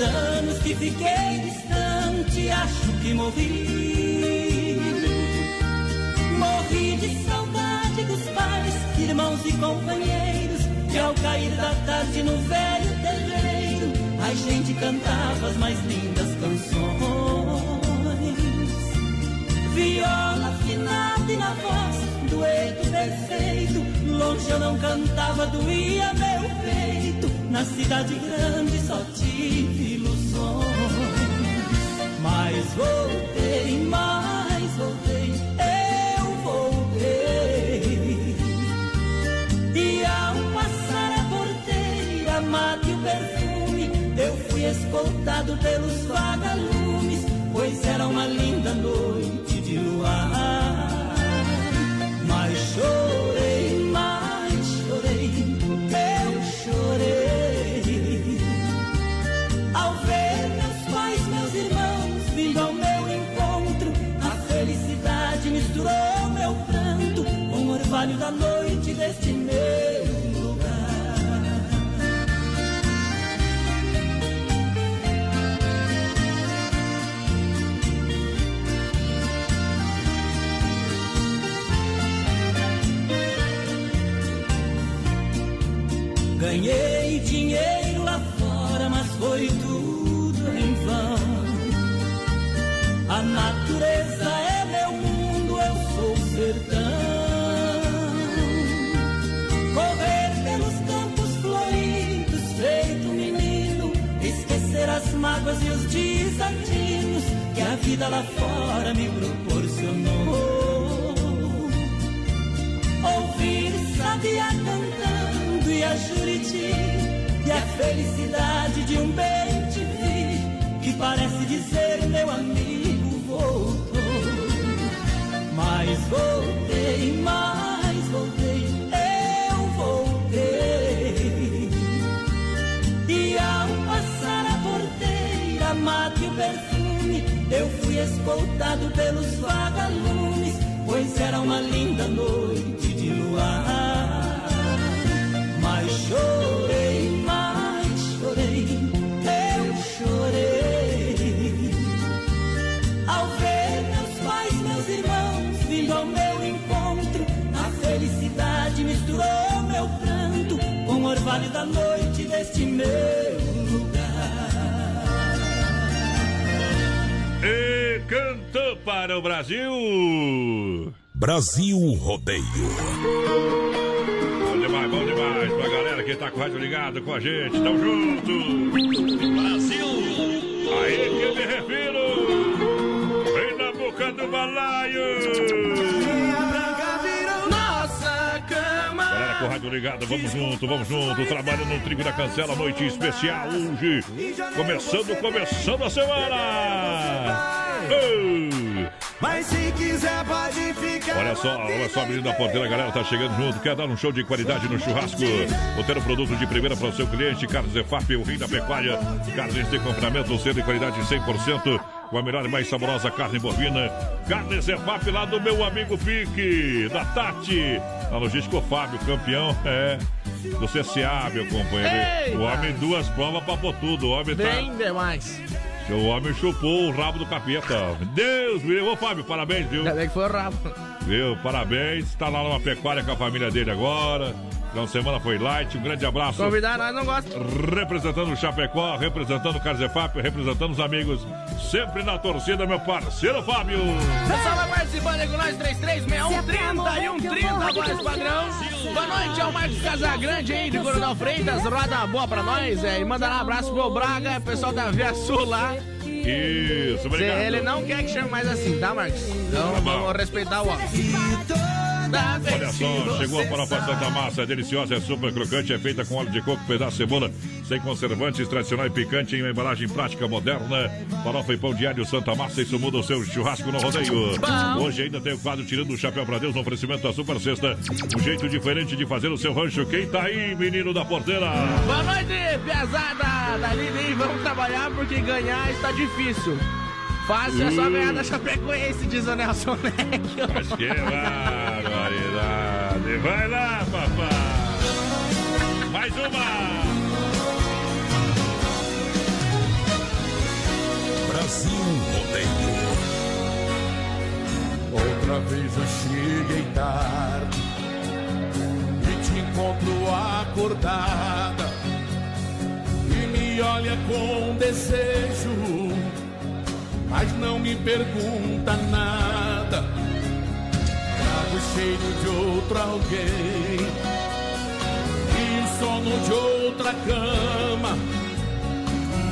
anos que fiquei distante, acho que morri. Morri de saudade dos pais, irmãos e companheiros. Que ao cair da tarde no velho terreiro, a gente cantava as mais lindas canções. Viola afinada e na voz, dueto perfeito. Longe eu não cantava, doía meu. Na cidade grande só tive ilusões. Mas voltei, mas voltei, eu voltei. E ao passar a porteira, mate o perfume, eu fui escoltado pelos vagalumes, pois era uma linda noite de luar. Mas chorei, vida lá fora me proporcionou. Ouvir sabia cantando e a Juriti E a felicidade de um bem te vi Que parece dizer meu amigo voltou Mas voltei, mas escoltado pelos vagalumes, pois era uma linda noite de luar. Mas chorei, mas chorei, eu chorei. Ao ver meus pais, meus irmãos vindo ao meu encontro, a felicidade misturou meu pranto com o orvalho da noite deste mês. E cantou para o Brasil. Brasil Rodeio. Bom demais, bom demais. Pra galera que tá com o rádio ligado com a gente. Tamo junto. Brasil. Aí que eu me refiro. Vem na boca do balaio. Com o rádio ligado, vamos junto, vamos junto. Trabalhando no Trigo da Cancela, noite especial hoje. Começando, começando a semana. Mas se quiser pode ficar. Olha só, olha só, menino da porteira, a galera tá chegando junto. Quer dar um show de qualidade no churrasco? Ou ter um produto de primeira para o seu cliente? Carlos Efap, o rei da pecuária. Carnes de confinamento, sendo de qualidade 100%. Com a melhor e mais saborosa carne bovina. Carnes Efap lá do meu amigo Pique, da Tati. A logística, o Fábio, campeão, é. Do CCA, meu companheiro. Eita! O homem, duas provas, papou tudo. O homem tá. Bem demais. O homem chupou o rabo do capeta. Deus me levou, Fábio. Parabéns, viu? Ainda bem que foi o rabo. Viu? Parabéns. Tá lá numa pecuária com a família dele agora. De semana foi light. Um grande abraço. Convidar nós não gosta. Representando o Chapecó, representando o Carzefap, representando os amigos. Sempre na torcida, meu parceiro Fábio. Pessoal, vai participando aí com nós, 3361 e 130, voz padrão. Boa noite, é o Marcos Casagrande aí, de Coronel Freitas. Roda boa pra nós. É, e manda lá um abraço pro Braga, pessoal da Via Sul lá. Isso, obrigado. Ele não quer que chame mais assim, tá, Marcos? Então Tá vamos respeitar o homem. Olha só, chegou a farofa Santa Massa, é deliciosa, é super crocante, é feita com óleo de coco, pedaço de cebola, sem conservantes, tradicional e picante, em uma embalagem prática moderna. Farofa e pão diário Santa Massa, isso muda o seu churrasco no rodeio. Bom. Hoje ainda tem o quadro Tirando o Chapéu pra Deus no oferecimento da Super Sexta. Um jeito diferente de fazer o seu rancho. Quem tá aí, menino da porteira? Boa noite, piazada da Lili. Vamos trabalhar porque ganhar está difícil. Fácil é só ganhar da Chapecoense, diz o Nelson Neck. Mas que barbaridade. Vai lá, papai. Mais uma. Brasil Rodeio. Outra vez eu cheguei tarde e te encontro acordada e me olha com desejo, mas não me pergunta nada. Trago o cheiro de outro alguém e o sono de outra cama.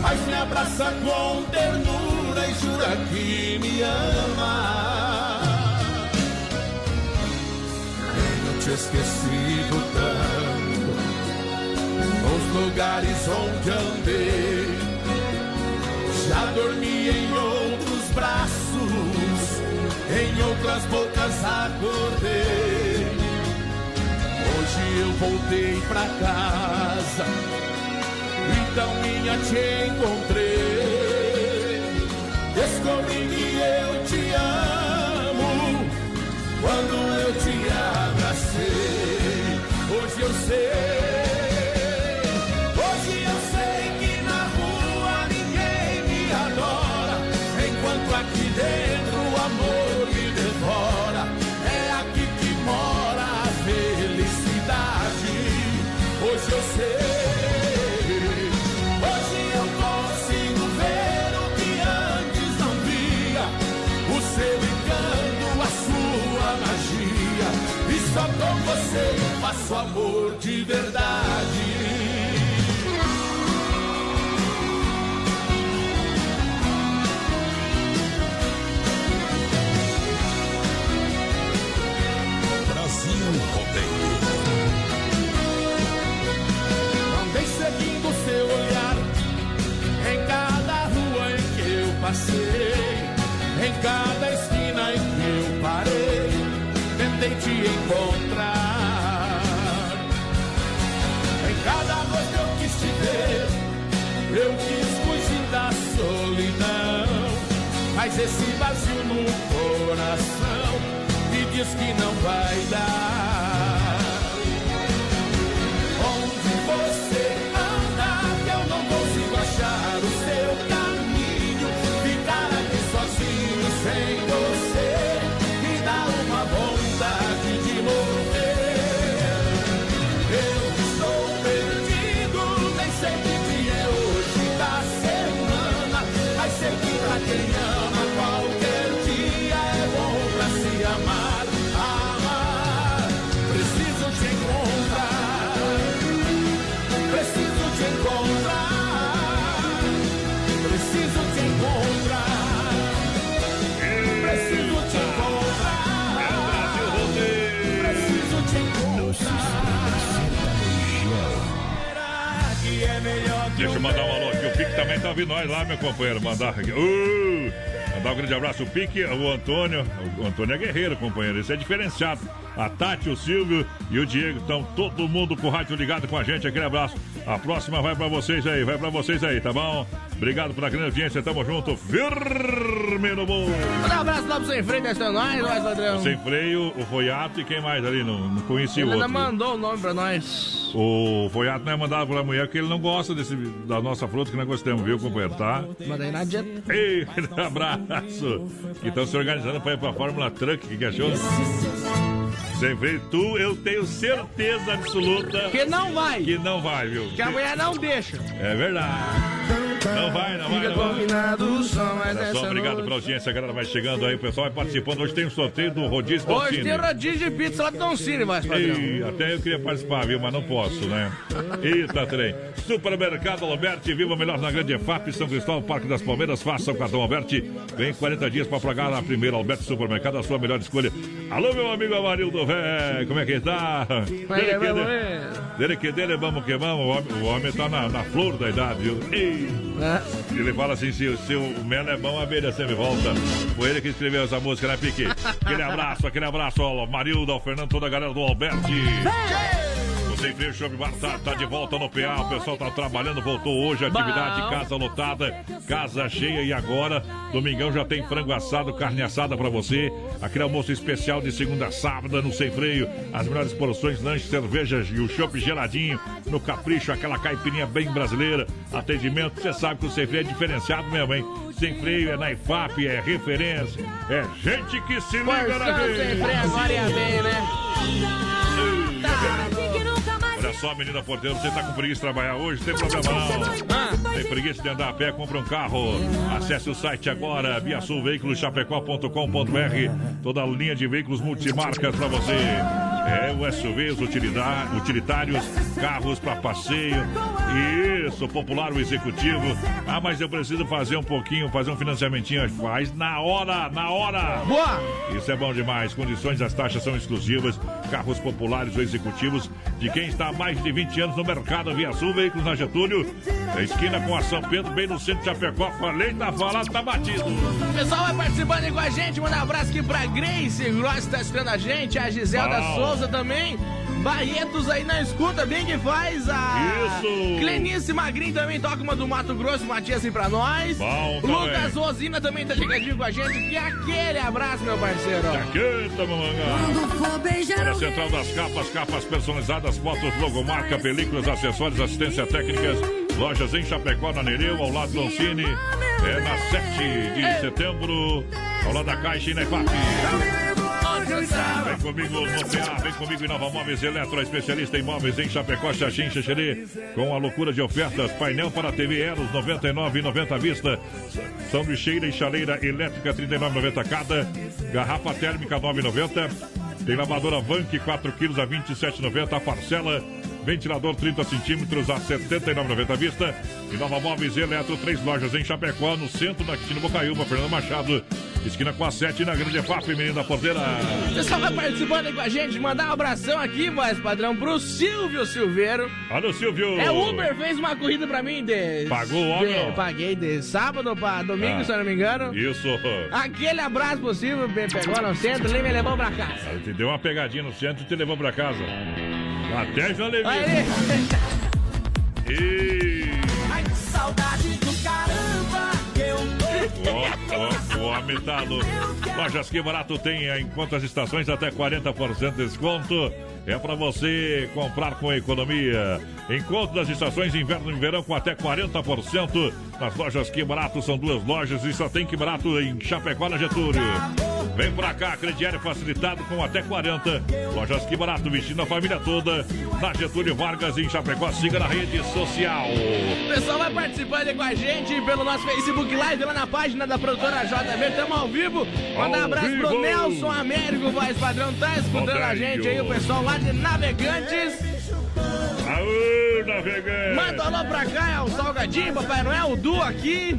Mas me abraça com ternura e jura que me ama. Tenho te esquecido tanto nos lugares onde andei. Já dormi em outros braços, em outras bocas acordei. Hoje eu voltei pra casa então minha te encontrei. Descobri que eu te amo quando eu faço amor mas esse vazio no coração me diz que não vai dar. Ouvir nós lá, meu companheiro. Mandar. Uh, mandar um grande abraço. O Pique, o Antônio. O Antônio é guerreiro, companheiro. Isso é diferenciado. A Tati, o Silvio e o Diego estão todo mundo com o rádio ligado com a gente. Aquele abraço. A próxima vai pra vocês aí, vai pra vocês aí, tá bom? Obrigado pela grande audiência, tamo junto. Firme no. Manda um abraço lá pro Sem Freio, desta nós, nós, padrão. Sem freio, o Foiato e quem mais ali? Não, não conheci o Ele ainda outro. mandou o nome pra nós. O Foiato não é mandado pela mulher porque ele não gosta desse, da nossa fruta que nós gostamos, viu, companheiro, tá? Mas aí não adianta. Ei, abraço. Que estão se organizando para ir pra Fórmula Truck, que, que achou? Sem freio, tu, eu tenho certeza absoluta. Que não vai. Que não vai, viu? Que a mulher não deixa. É verdade. Não vai, não vai, Fica não vai. combinado só obrigado pela audiência, a galera vai chegando aí, o pessoal vai participando. Hoje tem um sorteio do Rodízio Hoje Doncini. tem rodízio de pizza lá do Don Cine, mais. Ei, até eu queria participar, viu? Mas não posso, né? Eita, trem. Supermercado Alberti, viva melhor na grande EFAP, São Cristóvão, Parque das Palmeiras. Faça o cartão Alberti. Vem 40 dias para pagar na primeira Alberti Supermercado, a sua melhor escolha. Alô, meu amigo Amarildo Vé, como é que tá? Vai, Dele que dele, dele que dele, vamos que vamos. O homem, o homem tá na, na flor da idade, viu? Ei. Ele fala assim: se, se o mel é bom, a abelha sempre volta. Foi ele que escreveu essa música, né, Pique? Aquele abraço, aquele abraço, ó, Marilda, ao Fernando, toda a galera do Alberti. O Sem Freio Shopping Bar tá, tá de volta no PA. O pessoal tá trabalhando, voltou hoje. Atividade, Bom. casa lotada, casa cheia. E agora, domingão já tem frango assado, carne assada pra você. Aquele almoço especial de segunda a sábado no Sem Freio. As melhores porções, lanches, cervejas e o chopp geladinho. No Capricho, aquela caipirinha bem brasileira. Atendimento, você sabe que o Sem Freio é diferenciado mesmo, hein? Sem Freio é na IFAP, é referência. É gente que se liga na Porção sem freio agora ia bem, né? Olha só, menina porteira, você tá com preguiça de trabalhar hoje? Tem problema não. Tem preguiça de andar a pé? Compra um carro. Acesse o site agora, viasulveiculoschapecó.com.br. Toda a linha de veículos multimarcas pra você. É, o SUVs, utilitários, carros para passeio. Isso, popular, o executivo. Ah, mas eu preciso fazer um pouquinho, fazer um financiamentinho. Faz na hora, na hora. Boa! Isso é bom demais. Condições das taxas são exclusivas. Carros populares ou executivos de quem está há mais de 20 anos no mercado. Via Sul, veículos na Getúlio. Na esquina com a São Pedro, bem no centro de Chapecó. Falei, tá falado, tá batido. O pessoal vai participando aí com a gente. Manda um abraço aqui pra Grace Gross, tá escutando a gente. A Giselda Bom. Souza também. Barretos aí na escuta, bem que faz. A Isso. Clenice Magrinho também toca uma do Mato Grosso, Matias assim pra nós. Bom O Lucas também. Rosina também tá ligadinho com a gente. Que é aquele abraço, meu parceiro. Jaqueta, mamangá. Para a Central das Capas, capas personalizadas, fotos, logomarca, películas, acessórios, assistência técnicas. Lojas em Chapecó, na Nereu, ao lado do Ancine. É na 7 de setembro, ao lado da Caixa e na IFAP. Vem comigo no PA, vem comigo em Nova Móveis Eletro, especialista em móveis em Chapecó, Xaxim, Xexerê, com a loucura de ofertas, painel para TV Eros, 99,90 à vista, sanduicheira e chaleira elétrica, 39,90 cada, garrafa térmica, 9,90, tem lavadora Vank, 4 quilos a 27,90 a parcela, Ventilador 30 centímetros a R$ 79,90 à vista. E Nova Móveis Eletro, três lojas em Chapecó, no centro, na Quintino Bocaiúva, Fernando Machado, esquina com a 7 na Grande EFAP, menina porteira. Pessoal vai participando aí com a gente. Mandar um abração aqui, voz padrão, pro Silvio Silveiro. Alô, Silvio! É, o Uber fez uma corrida pra mim de. Pagou o homem, de-? Paguei de sábado pra domingo, Ah. se eu não me engano. Isso. Aquele abraço pro Silvio, me pegou no centro e me levou pra casa. Ele te deu uma pegadinha no centro e te levou pra casa. Até já levei. E... Ai, que saudade do caramba que eu tô. Ó, ó, o homem tá louco. Lojas Que Barato tem em quantas estações até 40% de desconto. É pra você comprar com economia. Encontro das estações inverno e verão com até 40%. Nas lojas Que Barato são duas lojas e só tem Que Barato em Chapecó, na Getúlio. Vem pra cá, crediário facilitado com até 40. Lojas Que Barato, vestindo a família toda. Na Getúlio Vargas, em Chapecó, siga na rede social. O pessoal vai participando aí com a gente pelo nosso Facebook Live, lá na página da produtora JV. Estamos ao vivo. Mandar um abraço vivo. pro Nelson Américo, voz padrão. Tá escutando a gente aí, o pessoal lá de Navegantes. Aô, navegante! Manda alô pra cá, é o Salgadinho, Papai Noel, o Du aqui.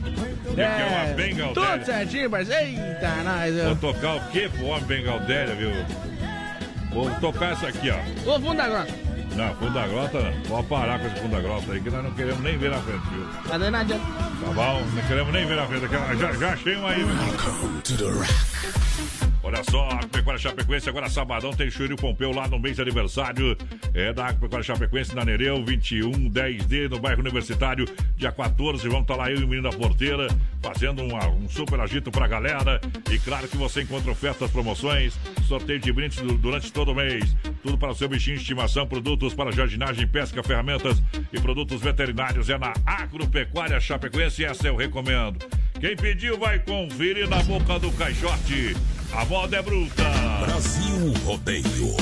que é uma Tudo certinho, parceiro. Eita, nós. Vou eu- tocar o quê pro homem Bengaldéria, viu? Vou tocar essa aqui, ó. Ô, funda agora. Não, fundo da grota não. Pode parar com esse fundo da grota aí, que nós não queremos nem ver na frente, viu? Cadê não adianta? Tá bom? Não queremos nem ver na frente. Já, já achei um aí, meu irmão. Olha só, Agropecuária Chapecoense, agora sabadão tem Chuírio Pompeu lá no mês de aniversário é, da Agropecuária Chapecoense na Nereu, 21, 10D, no bairro Universitário, dia 14. Vamos estar lá eu e o menino da porteira, fazendo uma- um super agito pra galera. E claro que você encontra ofertas, promoções, sorteio de brindes du- durante todo o mês. Tudo para o seu bichinho de estimação, produtos para jardinagem, pesca, ferramentas e produtos veterinários. É na Agropecuária Chapecoense, essa eu recomendo. Quem pediu vai conferir na boca do caixote. A moda é bruta. Brasil Rodeio.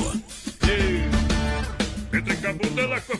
Entre cabundela com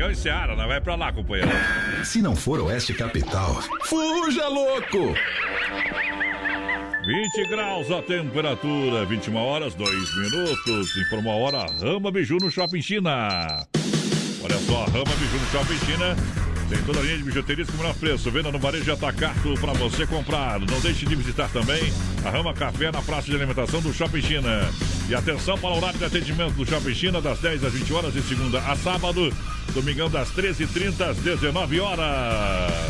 Domingão e Seara, não vai pra lá, companheiro. Se não for Oeste Capital, fuja louco! 20 graus a temperatura, 21 horas, 2 minutos. Informou a hora, Rama Biju no Shopping China. Olha só, Rama Biju no Shopping China. Tem toda a linha de bijuterias com o menor preço. Venda no varejo atacado para você comprar. Não deixe de visitar também a Rama Café na praça de alimentação do Shopping China. E atenção para o horário de atendimento do Shopping China, das 10 às 20 horas, de segunda a sábado. Domingão, das 13h30 às 19 horas.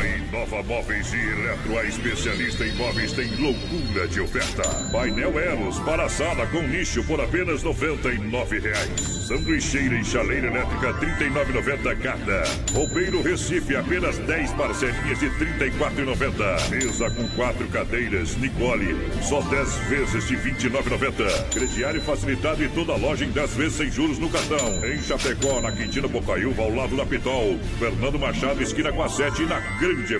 A Inova Móveis e Eletro, a especialista em móveis, tem loucura de oferta. Painel Eros para sala com nicho por apenas 99 reais. Sanduicheira e chaleira elétrica R$ 39,90 cada. Roupeiro Recife apenas 10 parcelinhas de R$ 34,90. Mesa com quatro cadeiras Nicole só 10 vezes de R$ 29,90. Crediário facilitado e toda loja em 10 vezes sem juros no cartão. Em Chapecó, na Quintina Bocaiúva, ao lado da Pitol. Fernando Machado, esquina com a 7 na Grande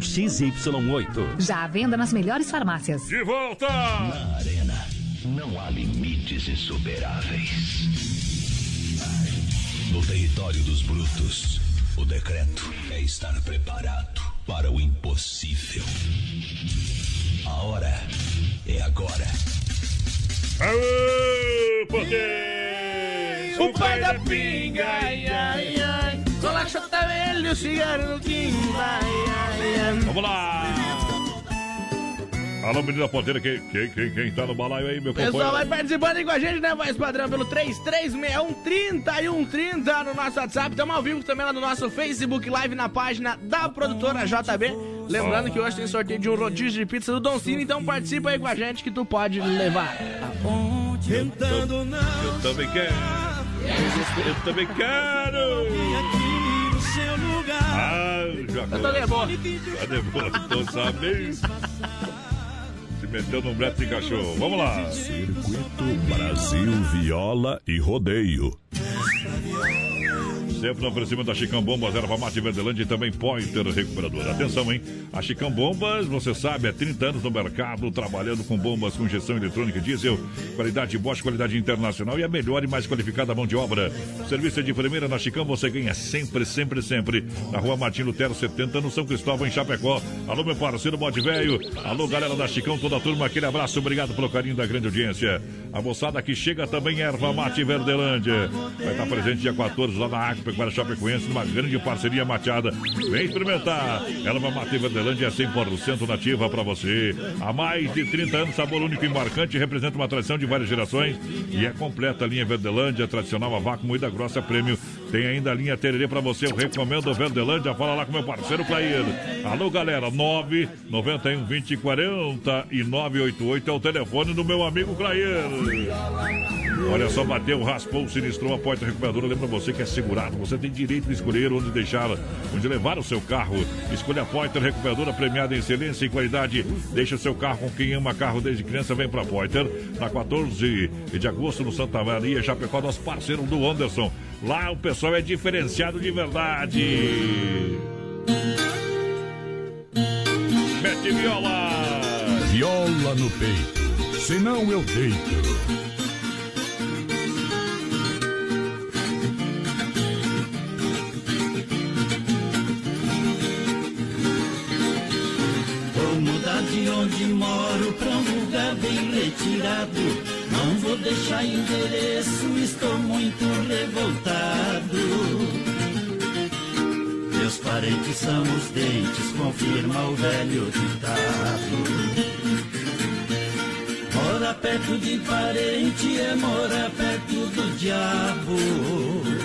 XY8. Já à venda nas melhores farmácias. De volta! Na arena, não há limites insuperáveis. No território dos brutos, o decreto é estar preparado para o impossível. A hora é agora. Aô, poder! O pai da pinga, ai, ai, ai. Com la cigarro no quimba, ai, ai, ai. Vamos lá! Alô, menina ponteira, quem, quem, quem, quem tá no balaio aí, meu companheiro? Pessoal, vai participando aí com a gente, né, voz padrão, pelo 3361-3130 no nosso WhatsApp. Estamos ao vivo também lá no nosso Facebook Live, na página da produtora JB. Lembrando que hoje tem sorteio de um rodízio de pizza do Don Cine, então participa aí com a gente que tu pode levar. Tentando não. Eu também quero. Eu também quero. No seu lugar. Ah, já de boa. Cadê boa? Tô sabendo. Se meteu num brete de cachorro. Vamos lá. Circuito Brasil Viola e Rodeio. Sempre no oferecimento da Chicão Bombas, Erva Mate Verdelândia e também Pointer Recuperador. Atenção, hein? A Chicão Bombas, você sabe, é 30 anos no mercado, trabalhando com bombas com injeção eletrônica e diesel, qualidade Bosch, qualidade internacional e a melhor e mais qualificada mão de obra. Serviço de primeira na Chicão, você ganha sempre, sempre, sempre. Na rua Martim Lutero, 70, no São Cristóvão, em Chapecó. Alô, meu parceiro Bode Velho. Alô, galera da Chicão, toda a turma, aquele abraço, obrigado pelo carinho da grande audiência. A moçada que chega também, Erva Mate Verdelândia. Vai estar presente dia 14 lá na Agropecuária Chapecoense, numa grande parceria mateada. Vem experimentar. Erva Mate Verdelândia é 100% nativa para você. Há mais de 30 anos, sabor único e marcante, representa uma tradição de várias gerações e é completa a linha Verdelândia, tradicional a vácuo, moída grossa, prêmio. Tem ainda a linha Tererê para você, eu recomendo o Verdelândia. Fala lá com meu parceiro Clair. Alô, galera, 9 91 20 40 e 988 é o telefone do meu amigo Clair. Olha só, bateu, raspou, sinistrou a porta recuperadora. Lembra você que é segurado, você tem direito de escolher onde deixar, onde levar o seu carro. Escolha a Poiter Recuperadora premiada em excelência e qualidade. Deixa o seu carro com quem ama carro desde criança. Vem pra Poiter. Na 14 de agosto, no Santa Maria, Chapecó, nosso parceiro do Anderson. Lá o pessoal é diferenciado de verdade. Mete viola! Viola no peito, senão eu deito. De onde moro pra um lugar bem retirado. Não vou deixar endereço, estou muito revoltado. Meus parentes são os dentes, confirma o velho ditado. Mora perto de parente é morar perto do diabo.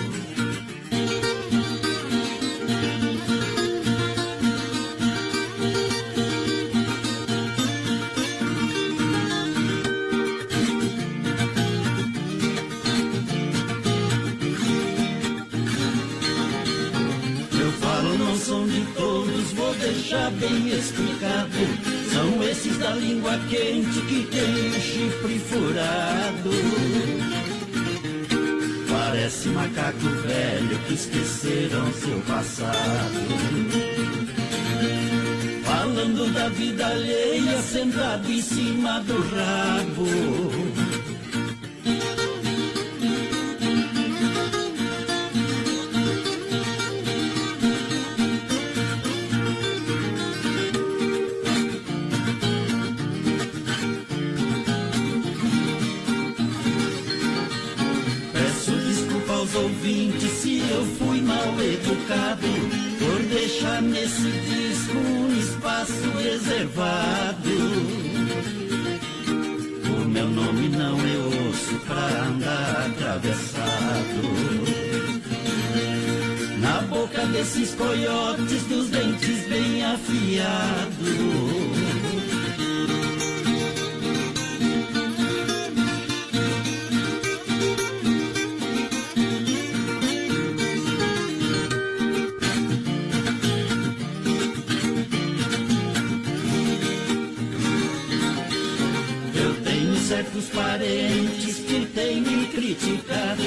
Vou deixar bem explicado. São esses da língua quente que tem o chifre furado. Parece macaco velho que esqueceram seu passado. Falando da vida alheia, sentado em cima do rabo. Mal educado por deixar nesse disco um espaço reservado. O meu nome não é osso pra andar atravessado. Na boca desses coiotes dos dentes bem afiados. Certos parentes que têm me criticado,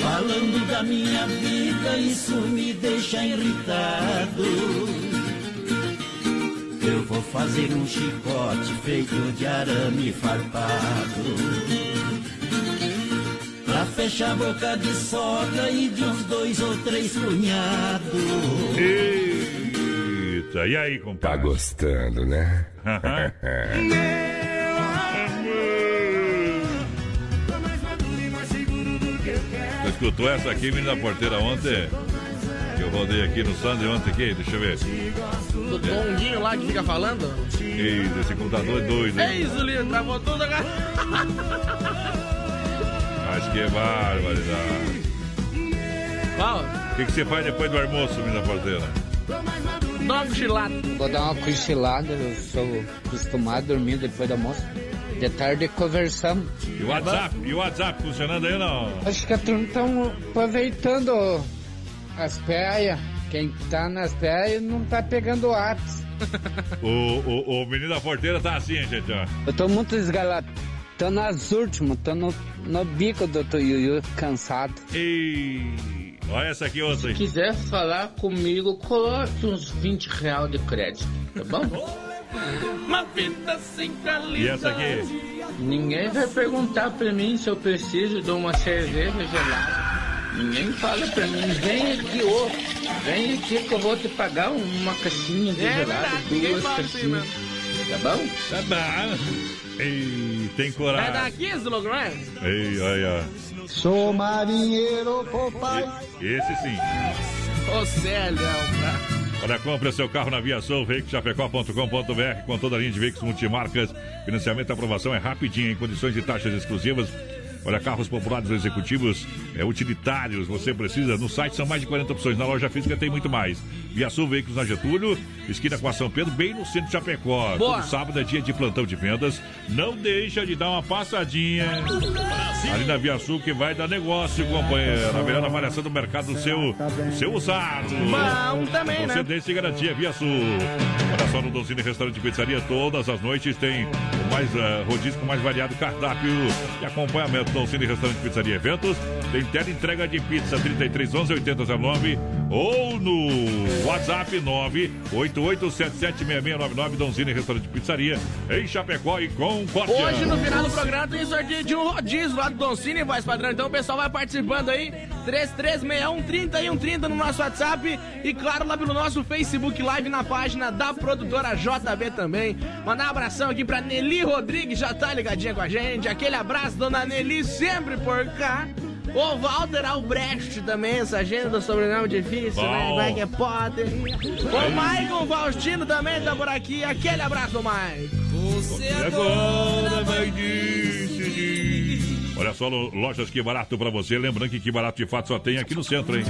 falando da minha vida, isso me deixa irritado. Eu vou fazer um chicote feito de arame farpado. Pra fechar a boca de sogra e de uns dois ou três cunhados. Eita, e aí, compadre? Tá gostando, né? escutou essa aqui, menina porteira, ontem? Que eu rodei aqui no Sunday ontem aqui, deixa eu ver. Do Dondinho lá que fica falando. Ei, esse computador é doido, É hein? isso, Lino, travou tudo agora. Mas que barbaridade. Qual? O que, que você faz depois do almoço, menina porteira? Dá uma cochilada. Vou dar uma cochilada, eu sou acostumado a dormir depois do almoço. De tarde conversamos. E o WhatsApp? E o WhatsApp funcionando aí ou não? Acho que a turma estão aproveitando as praias. Quem tá nas praias não tá pegando atos. O, o, o menino da porteira tá assim, gente, ó. Eu tô muito desgalado. Tô nas últimas, tô no, no bico do Yuyu, cansado. Ei, olha essa aqui outra. Se quiser falar comigo, coloque uns 20 reais de crédito, tá bom? Uma vida sem qualidade. E essa aqui? Ninguém vai perguntar pra mim se eu preciso de uma cerveja gelada. Ninguém fala pra mim, vem aqui, ô, vem aqui que eu vou te pagar uma caixinha de É gelado, duas fala assim caixinhas. Tá bom? Tá bom. Ei, tem É coragem. daqui esse logo, não é? Ei, olha. Sou marinheiro, papai. Esse sim. Ô, Célio, pra... Olha, compre seu carro na Via Sul, veiculoschapecó.com.br com toda a linha de veículos multimarcas. Financiamento e aprovação é rapidinho, em condições de taxas exclusivas. Olha, carros populares executivos, é, utilitários, você precisa. No site são mais de 40 opções, na loja física tem muito mais. Via Sul Veículos na Getúlio, esquina com a São Pedro, bem no centro de Chapecó. Boa. Todo sábado é dia de plantão de vendas. Não deixa de dar uma passadinha ali na Via Sul que vai dar negócio, companheiro. A melhor avaliação do mercado do seu, do seu usado. Bom também, né? Procedência e garantia Via Sul. Olha só no Docine Restaurante e Pizzaria, todas as noites tem o mais uh, rodízio com mais variado cardápio e acompanhamento. Docine Restaurante e Pizzaria Eventos. Tem tela entrega de pizza 3311 8009 ou no WhatsApp 988776699 Donzini Restaurante Pizzaria em Chapecó e Concórdia. Hoje, no final do programa, tem sorteio de um rodízio lá do Don Cine, voz padrão. Então o pessoal vai participando aí. 3361 no nosso WhatsApp. E claro, lá pelo nosso Facebook Live na página da produtora JB também. Mandar um abração aqui pra Nelly Rodrigues, já tá ligadinha com a gente. Aquele abraço, dona Nelly, sempre por cá. O Walter Albrecht também, essa agenda do sobrenome difícil, né? Bom. Como é que é pode? O Maicon Faustino também tá por aqui. Aquele abraço, Maicon. E agora vai decidir. Olha só, lo- lojas que barato pra você. Lembrando que que barato de fato só tem aqui no centro, hein?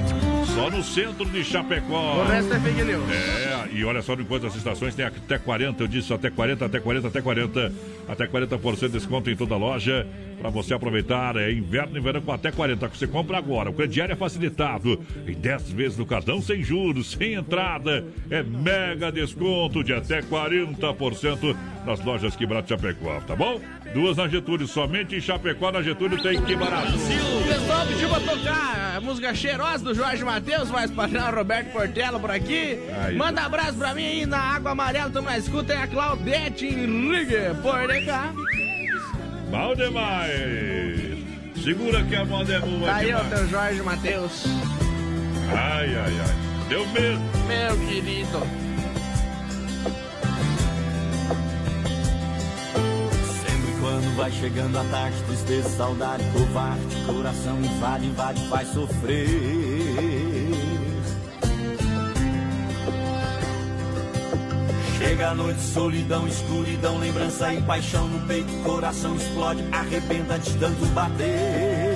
Só no centro de Chapecó. O resto é fake news. É, e olha só, enquanto as estações tem até 40, eu disse até 40, até 40, até 40, até 40% de desconto em toda a loja. Pra você aproveitar, é inverno e verão com até 40. que Você compra agora. O crediário é facilitado. Em 10 vezes no cartão, sem juros, sem entrada. É mega desconto de até 40% nas lojas que barato Chapecó, tá bom? Duas na Getúlio, somente em Chapecó, na Getúlio tem que barato. O pessoal pediu pra tocar a música cheirosa do Jorge Matheus, mais padrão Roberto Portela por aqui. Aí. Manda abraço pra mim aí na Água Amarela, tamo na escuta, tem a Claudete Henrique por cá. Bom demais! Segura que a moda é boa Tá aí o teu Jorge Matheus. Ai, ai, ai. Deu medo. Meu querido. Vai chegando a tarde, tristeza, saudade, covarde, coração invade, invade, faz sofrer. Chega a noite, solidão, escuridão, lembrança e paixão no peito, coração explode, arrebenta de tanto bater.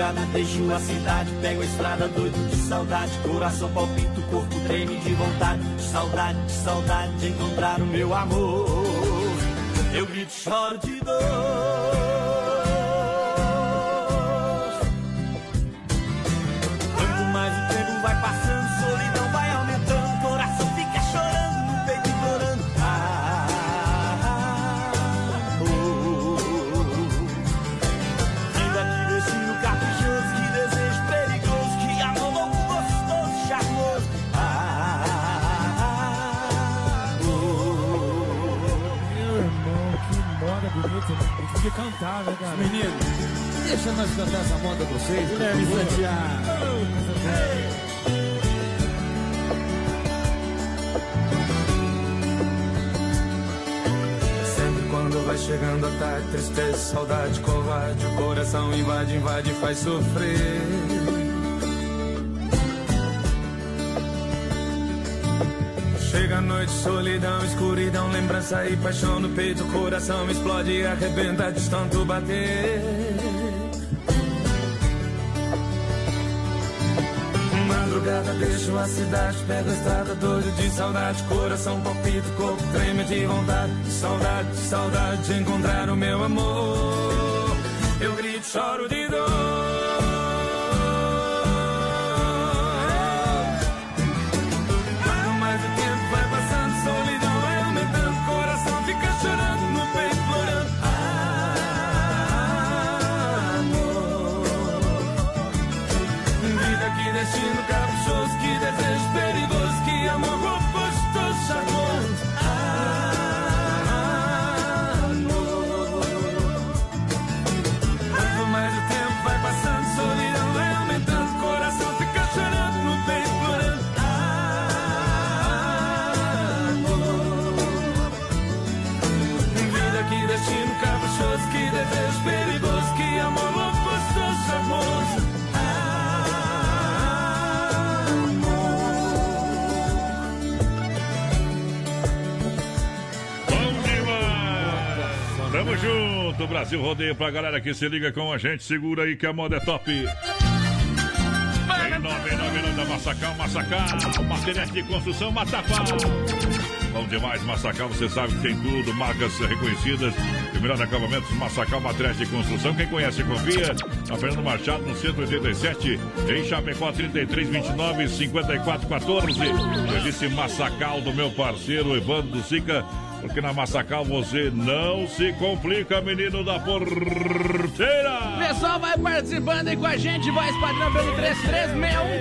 Madrugada deixo a cidade, pego a estrada doido de saudade, coração palpita, o corpo treme de vontade, de saudade, de saudade de encontrar o meu amor. Eu grito, choro de dor. Que cantar, né, cara? Menino, deixa nós cantar essa moda pra vocês. Guilherme. Santiago. Sempre quando vai chegando a tarde, tristeza, saudade, covarde, o coração invade, invade, faz sofrer. Noite, solidão, escuridão, lembrança e paixão no peito, coração explode e arrebenta de tanto bater. Madrugada deixo a cidade, pego a estrada doido de saudade, coração palpita, corpo treme de vontade, de saudade, de saudade de encontrar o meu amor. Eu grito, choro de dor. Junto, Brasil Rodeio pra galera que se liga com a gente. Segura aí que a moda é top. Em nome, em nome, nome da Massacal, Massacal, materiais de construção, Matapá. Bom demais, Massacal, você sabe que tem tudo, marcas reconhecidas e melhor acabamentos, Massacal, materiais de construção. Quem conhece, confia. Na Fernando Machado, no 187, em Chapecó, 33, 29, 54, 14. Eu disse Massacal do meu parceiro Evandro Sica. Porque na Massacal você não se complica, menino da porteira. Pessoal, vai participando aí com a gente, voz padrão pelo 3361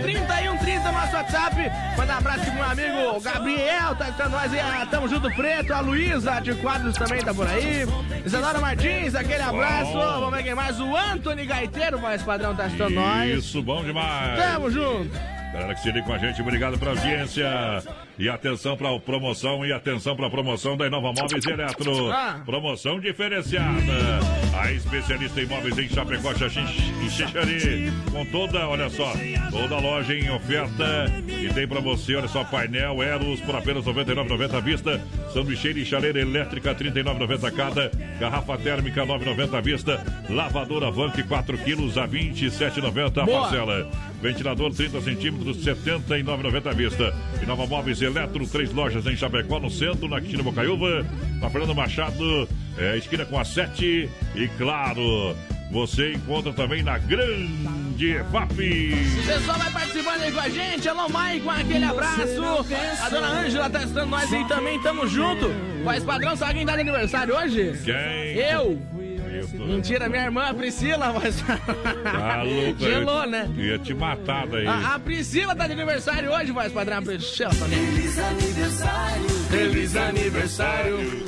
nosso WhatsApp. Manda um abraço pro meu amigo o Gabriel, tá com nós aí, ah, tamo junto preto, a Luísa de Quadros também tá por aí. Isadora Martins, aquele abraço. Bom. Vamos ver quem mais, o Anthony Gaiteiro, voz padrão, tá assistindo nós. Isso, bom demais. Tamo junto. Galera que se liga com a gente, obrigado pela audiência. E atenção para a promoção e atenção para a promoção da Inova Móveis Eletro. Ah. Promoção diferenciada. A especialista em móveis em Chapecó, Xaxim e Xixari. Com toda, olha só, toda a loja em oferta. E tem para você, olha só, painel Eros por apenas R$ 99,90 à vista. Sanduicheira e chaleira elétrica, R$ 39,90 cada. Garrafa térmica, R$ 9,90 à vista. Lavadora Vank, 4 quilos a R$ 27,90 a parcela. Ventilador 30 centímetros, R$ 79,90 à vista. E Nova Móveis Eletro, três lojas em Chapecó, no centro, na Quintina Bocaiúva, na Fernando Machado, é, esquina com a 7. E claro, você encontra também na Grande FAP. O pessoal vai participando aí com a gente. Alô, Maicon, aquele abraço. A dona Ângela tá estando nós aí também, tamo junto. Voz padrão, sabe quem tá de aniversário hoje? Quem? Eu. Mentira, minha irmã, a Priscila. Voz... Tá louco, Gelou, né? Ia te matar daí. A, a Priscila tá de aniversário hoje, voz padrão. A Priscila também. Feliz aniversário, Feliz aniversário.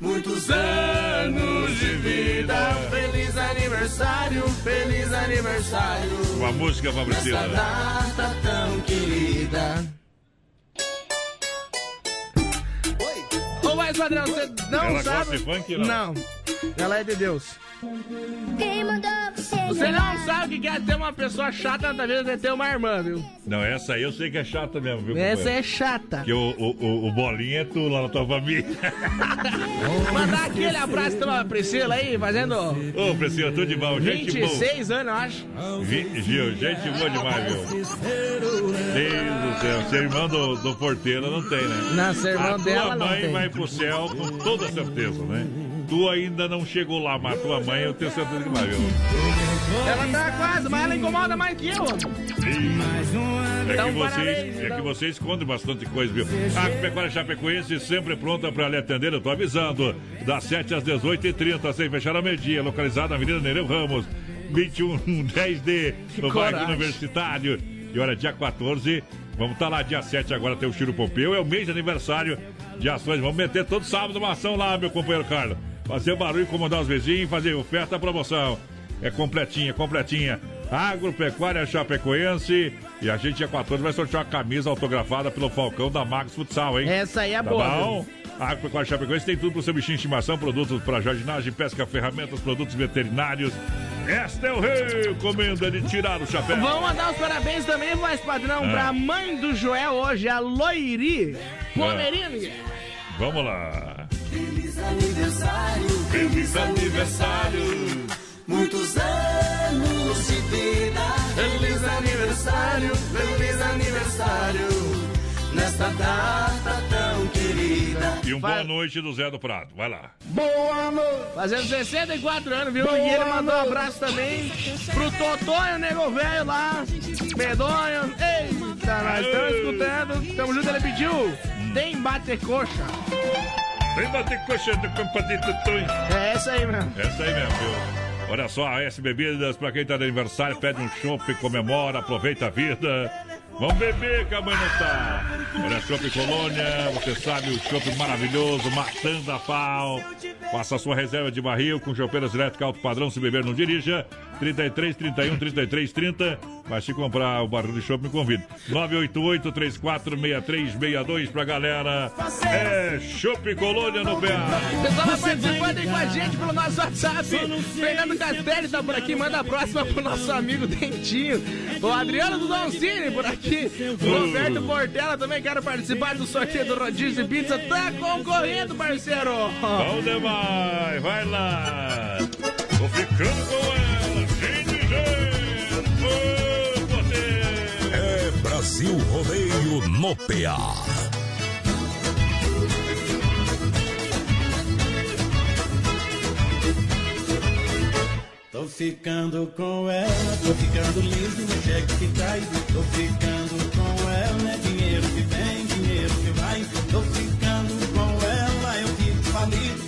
muitos anos de vida. Feliz aniversário, feliz aniversário. Uma música pra Nessa Priscila. data tão querida. Padrão, você não Ela sabe. gosta de funk, não? Não. Ela é de Deus. Quem mandou você? Você não sabe o que é ter uma pessoa chata na vida de ter uma irmã, viu? Não, essa aí eu sei que é chata mesmo, viu? Essa companheiro? é chata. Que o, o, o, o Bolinha é tu lá na tua família. Mandar aquele abraço pra Priscila aí, fazendo Ô, Priscila, tudo de bom, gente boa. 26 anos, eu acho. Vi- Viu, gente boa demais, viu? Deus do céu, ser irmão do, do porteiro não tem, né? Não, ser irmão a dela tua não mãe tem. vai pro céu com toda certeza, né? Tu ainda não chegou lá, mas tua mãe eu tenho certeza que vai, viu? Ela tá quase, mas ela incomoda mais que eu. É Então, que, vocês, é então. que vocês escondem bastante coisa, viu? A Pecuária Chapecoense sempre pronta para lhe atender, eu tô avisando. Das 7 às 18h30, sem fechar a meia-dia, localizada na Avenida Nereu Ramos, 2110D, no bairro. Universitário. E olha, dia 14, vamos estar lá dia 7 agora, tem o Chiro Pompeu, é o mês de aniversário de ações. Vamos meter todo sábado uma ação lá, meu companheiro Carlos. Fazer barulho, incomodar os vizinhos, fazer oferta, promoção. É completinha, completinha. Agropecuária Chapecoense. E a gente, dia 14, vai sortear uma camisa autografada pelo Falcão da Max Futsal, hein? Essa aí é Tá boa. bom? A Agropecuária Chapecoense tem tudo para o seu bichinho de estimação, produtos para jardinagem, pesca, ferramentas, produtos veterinários. Esta é o rei, comenda de tirar o chapéu. Vamos mandar os parabéns também, voz padrão, Ah. pra mãe do Joel hoje, a Loiri Pomerine. Vamos lá. Feliz aniversário, Feliz aniversário. muitos anos de vida. Feliz aniversário, feliz aniversário. Nesta data tão querida. E um boa noite do Zé do Prado. Vai lá. Boa noite. Fazendo 64 anos, viu? Boa e ele mandou um abraço também pro Totonho, nego velho lá. Medonho. Eita, nós estamos escutando. Tamo junto, ele pediu. Tem bate coxa. Vem bater coxa do compadito Tonho. É essa aí mesmo. Essa aí mesmo, viu? Olha só, a S Bebidas, pra quem tá de aniversário, pede um chopp, comemora, aproveita a vida. Vamos beber que a mãe não tá. Olha, Chopp Colônia, você sabe, o chopp maravilhoso, matando a pau. Faça sua reserva de barril com chopeiras elétricas alto padrão, se beber não dirija. 33, 31, 33, 30. Mas se comprar o barril de chopp, me convida. 988 346362 pra galera. É Chopp Colônia no PA. O pessoal vai participando aí com a gente pelo nosso WhatsApp. Fernando Castelli tá por aqui, manda a próxima pro nosso amigo Dentinho. O Adriano do Doncini por aqui. O Roberto Portela também quer participar do sorteio do Rodízio Pizza. Tá concorrendo, parceiro. Bom demais, vai lá. Tô ficando com ela, Brasil Rodeio no PA. Tô ficando com ela, tô ficando lindo no cheque que cai. Tô ficando com ela, é dinheiro que vem, dinheiro que vai. Tô ficando com ela, eu que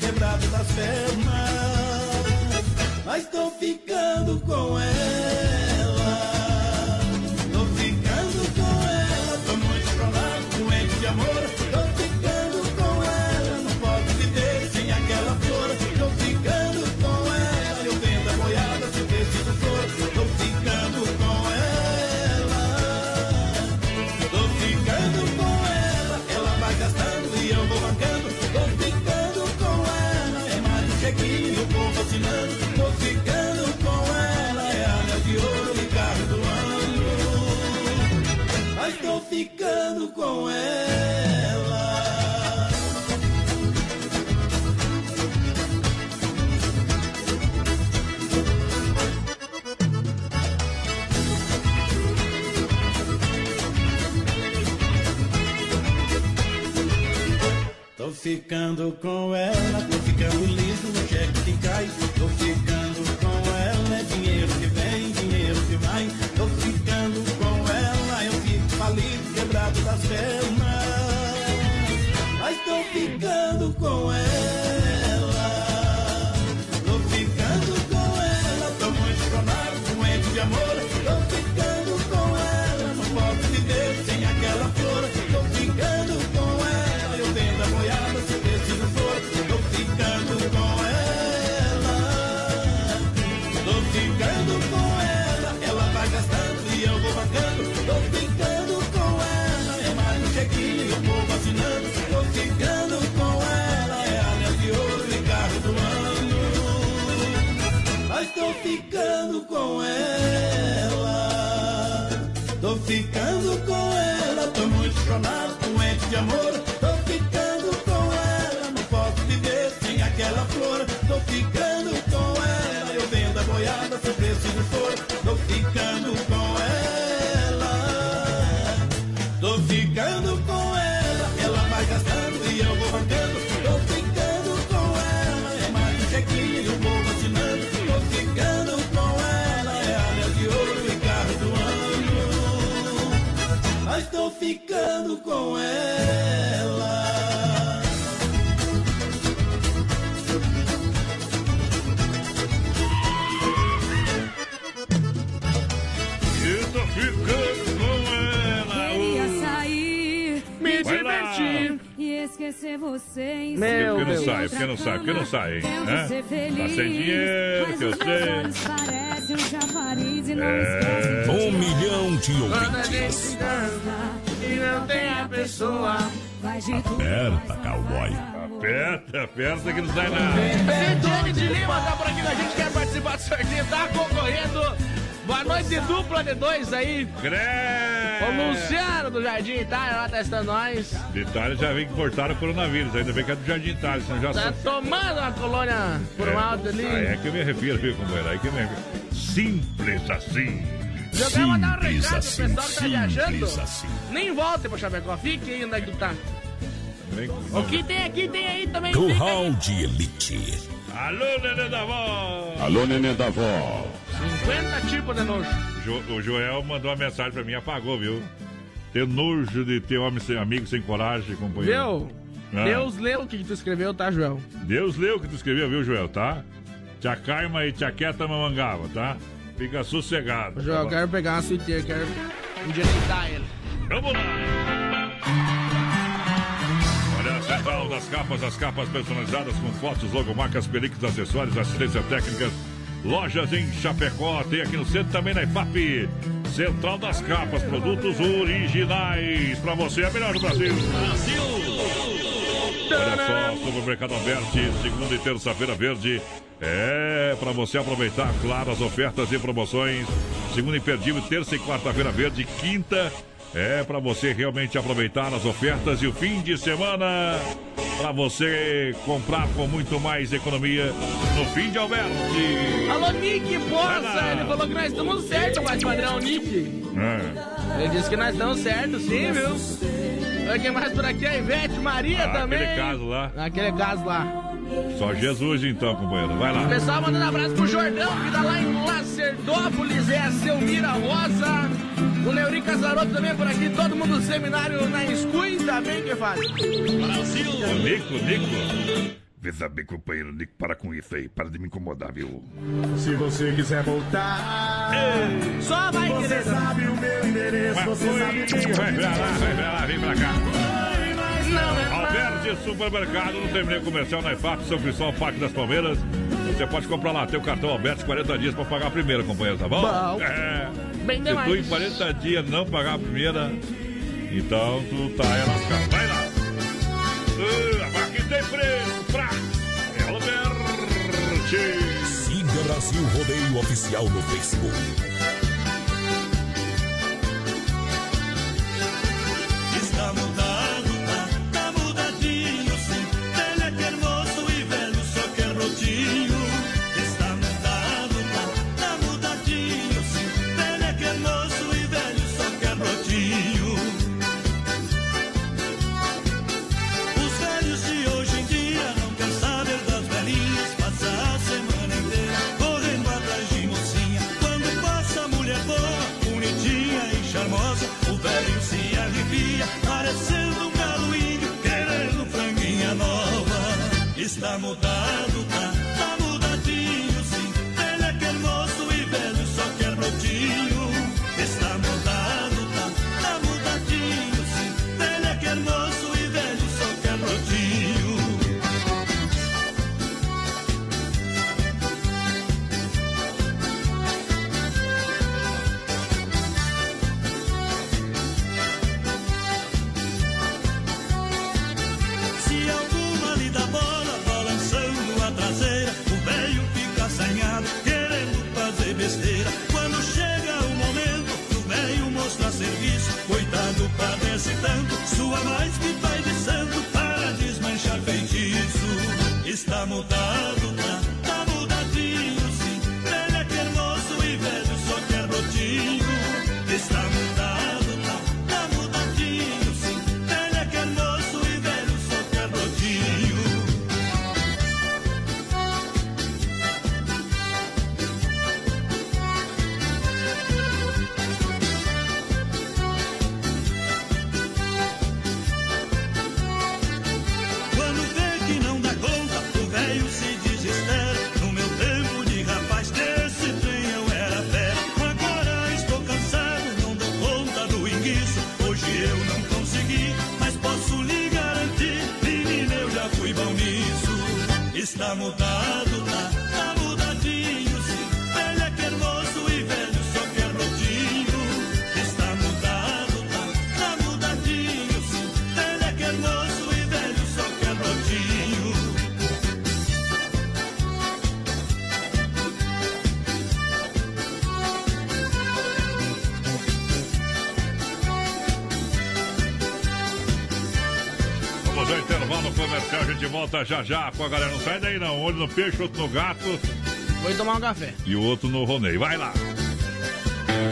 quebrado das pernas. Mas tô ficando com ela. Ficando com ela, tô ficando liso no cheque que cai. Tô ficando com ela, é dinheiro que vem, dinheiro que vai. Tô ficando com ela, eu fico falido, quebrado das pernas. Mas tô ficando com ela. De amor. Tô ficando com ela, não posso viver sem aquela flor. Tô ficando com ela, eu vendo a boiada se preciso for. Ficando com ela. Eu tô ficando com ela. Queria sair, me divertir e esquecer você. Por que não sai? Por que não sai? Por que não sai, hein? Hã? Tá sem dinheiro, que eu sei. Um É. Um milhão de ouvintes. Gente canta e não tem a pessoa. Aperta, cowboy. Aperta, aperta que não sai nada. Ediane de Lima tá por aqui com a gente, quer participar do sorteio, tá concorrendo. Boa noite, dupla de dois aí. Crê! O Luciano do Jardim Itália lá testando nós. Detalhe, já vem que cortaram o coronavírus. Ainda bem que é do Jardim Itália, senão já Tá tomando uma colônia por um alto ali. Ah, é que eu me refiro, viu, companheiro? Aí que eu me refiro. Simples assim. Quero mandar um recado assim, pro pessoal que tá viajando. assim. Nem volte pro Chapecó, fique aí onde é que tu tá. O que tem aqui, tem aí também. Curral de Elite. Alô, nenê da vó. Alô, neném da vó. 50 tipos de nojo. Jo- o Joel mandou uma mensagem pra mim, apagou, viu? Ter nojo de ter homem sem amigo, sem coragem, companheiro. Viu? Ah. Deus leu o que, tu escreveu, tá, Joel? Deus leu o que tu escreveu, viu, Joel, tá? Tia Caima e tia Quieta mamangava, tá? Fica sossegado. Tá quero pegar uma suiteira, quero endireitar ele. Vamos lá! Olha a central das capas, as capas personalizadas com fotos, logomarcas, películas, acessórios, assistência técnica. Lojas em Chapecó, tem aqui no centro também na IFAP. Central das capas, produtos originais. Pra você, a melhor do Brasil. Olha só, Supermercado Alberti, segunda e terça-feira verde. É, para você aproveitar, claro, as ofertas e promoções. Segunda imperdível, terça e quarta-feira verde, quinta. É para você realmente aproveitar as ofertas e o fim de semana. Para você comprar com muito mais economia no fim de Alberti. Alô, Nick Poça! lá. Ele falou que nós estamos certos, mas padrão Nick. É. Ele disse que nós estamos certos, sim, viu? Quem mais por aqui, a Ivete Maria Ah, também. aquele caso lá. Aquele caso lá. Só Jesus então, companheiro. Vai O lá. pessoal mandando abraço pro Jordão, que tá lá em Lacerdópolis, é a Selmira Rosa. O Neuri Casaroto também por aqui, todo mundo do seminário na Escui, tá bem que faz? O Nico, Nico. Veja bem, companheiro Nico, para com isso aí. Para de me incomodar, viu? Se você quiser voltar, Só vai você sabe o meu endereço, Mas você foi, sabe vai pra lá, vai pra lá, vem pra cá. Alberti Supermercado, no terminal comercial na IFAP, São Cristóvão, Parque das Palmeiras. Você pode comprar lá, tem o cartão Alberti, 40 dias pra pagar a primeira, companheiro, tá bom? Bom. É. Bem Se tu em 40 dias não pagar a primeira, então tu tá aí lascado. Vai lá. Uh, aqui tem preço pra Alberti. Siga Brasil Rodeio Oficial no Facebook. Está mudado, volta já já com a galera. Não sai daí não, um olho no peixe, outro no gato Vou tomar um café. e o outro no Ronei. Vai lá.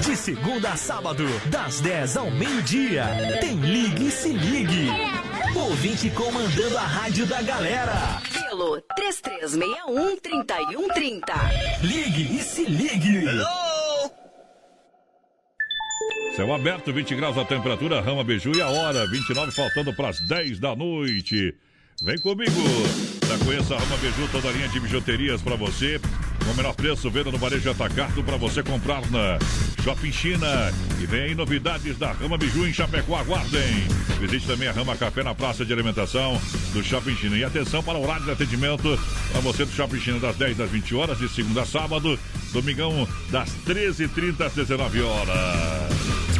De segunda a sábado, das 10 ao meio-dia, tem Ligue e Se Ligue. Ouvinte comandando a rádio da galera. Pelo 3361-3130. Ligue e Se Ligue. Céu aberto, 20 graus a temperatura, Rama Beiju e a hora, 29 faltando para as 10 da noite. Vem comigo, conheça a Rama Beiju, toda a linha de bijuterias para você. O menor preço, venda no varejo atacado para você comprar na Shopping China. E vem aí novidades da Rama Biju em Chapecó, aguardem. Visite também a Rama Café na praça de alimentação do Shopping China. E atenção para o horário de atendimento para você do Shopping China das 10 às 20 horas, de segunda a sábado. Domingão das 13h30 às 19 horas.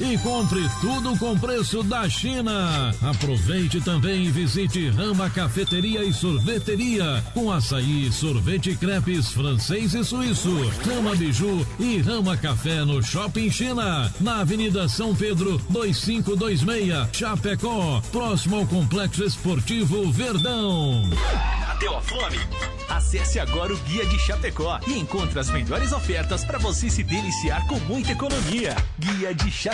e compre tudo com preço da China. Aproveite também e visite Rama Cafeteria e Sorveteria com açaí, sorvete crepes francês e suíço. Rama Biju e Rama Café no Shopping China, na Avenida São Pedro 2526, Chapecó, próximo ao Complexo Esportivo Verdão. Bateu a fome? Acesse agora o Guia de Chapecó e encontre as melhores ofertas para você se deliciar com muita economia. Guia de Chapecó.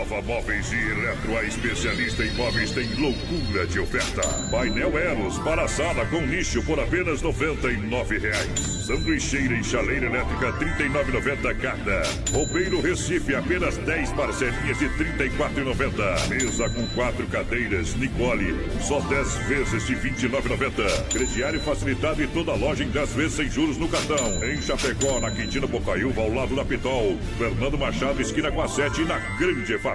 Móveis e Eletro, a especialista em móveis, tem loucura de oferta. Painel Eros para sala com nicho por apenas 99 reais. Sanduicheira e chaleira elétrica R$ 39,90 cada. Roupeiro Recife apenas 10 parcelinhas de R$ 34,90. Mesa com quatro cadeiras Nicole, só 10 vezes de R$ 29,90. Crediário facilitado e toda loja em 10 vezes sem juros no cartão. Em Chapecó, na Quintina Bocaiúva, ao lado da Pitol. Fernando Machado, esquina com a 7 na Grande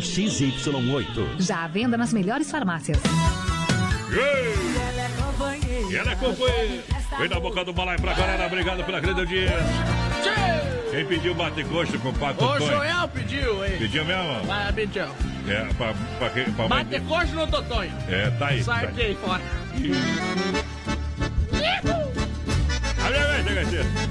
XY8. Já à venda nas melhores farmácias. E ela é companheira. Vem na boca do balai pra galera. Obrigado pela grande audiência. Quem pediu bate-coxa com o Pato O Tonho? Joel pediu, hein? Pediu mesmo? Vai, pediu. É, pra, pra, quem- pra mãe Bate coxa no Totonho. É, tá aí. Sai tá aqui aí fora. Abre a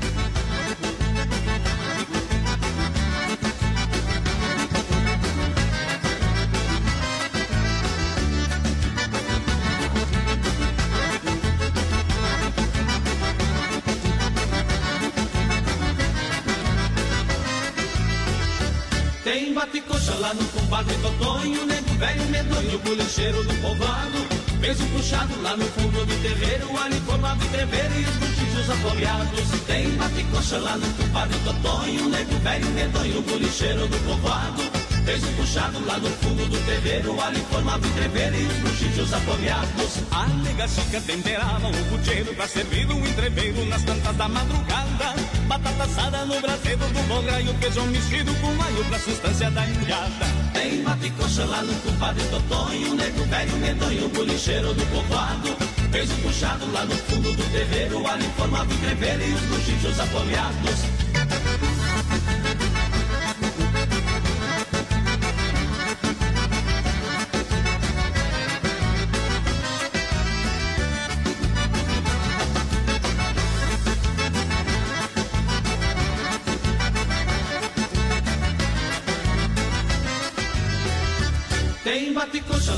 lá no compadre Totonho, nego velho medonho, bolicheiro do povoado. Fez um puxado lá no fundo do terreiro, ali formava entreveiro e os buchichos apoiados. Tem bate-coxa lá no compadre Totonho, nego velho medonho, bolicheiro do povoado. Fez um puxado lá no fundo do terreiro, ali formava entreveiro e os buchichos apoiados. A nega chica temperava um puteiro pra servir um entreveiro nas tantas da madrugada. Batata assada no braseiro do bogra e o feijão mexido com alho pra sustância da indiada. Tem bate-coxa lá no compadre Totonho, nego velho medonho, bolicheiro do povoado. Fez um puxado lá no fundo do terreiro, ali formava entreveiro e os buchichos apoiados.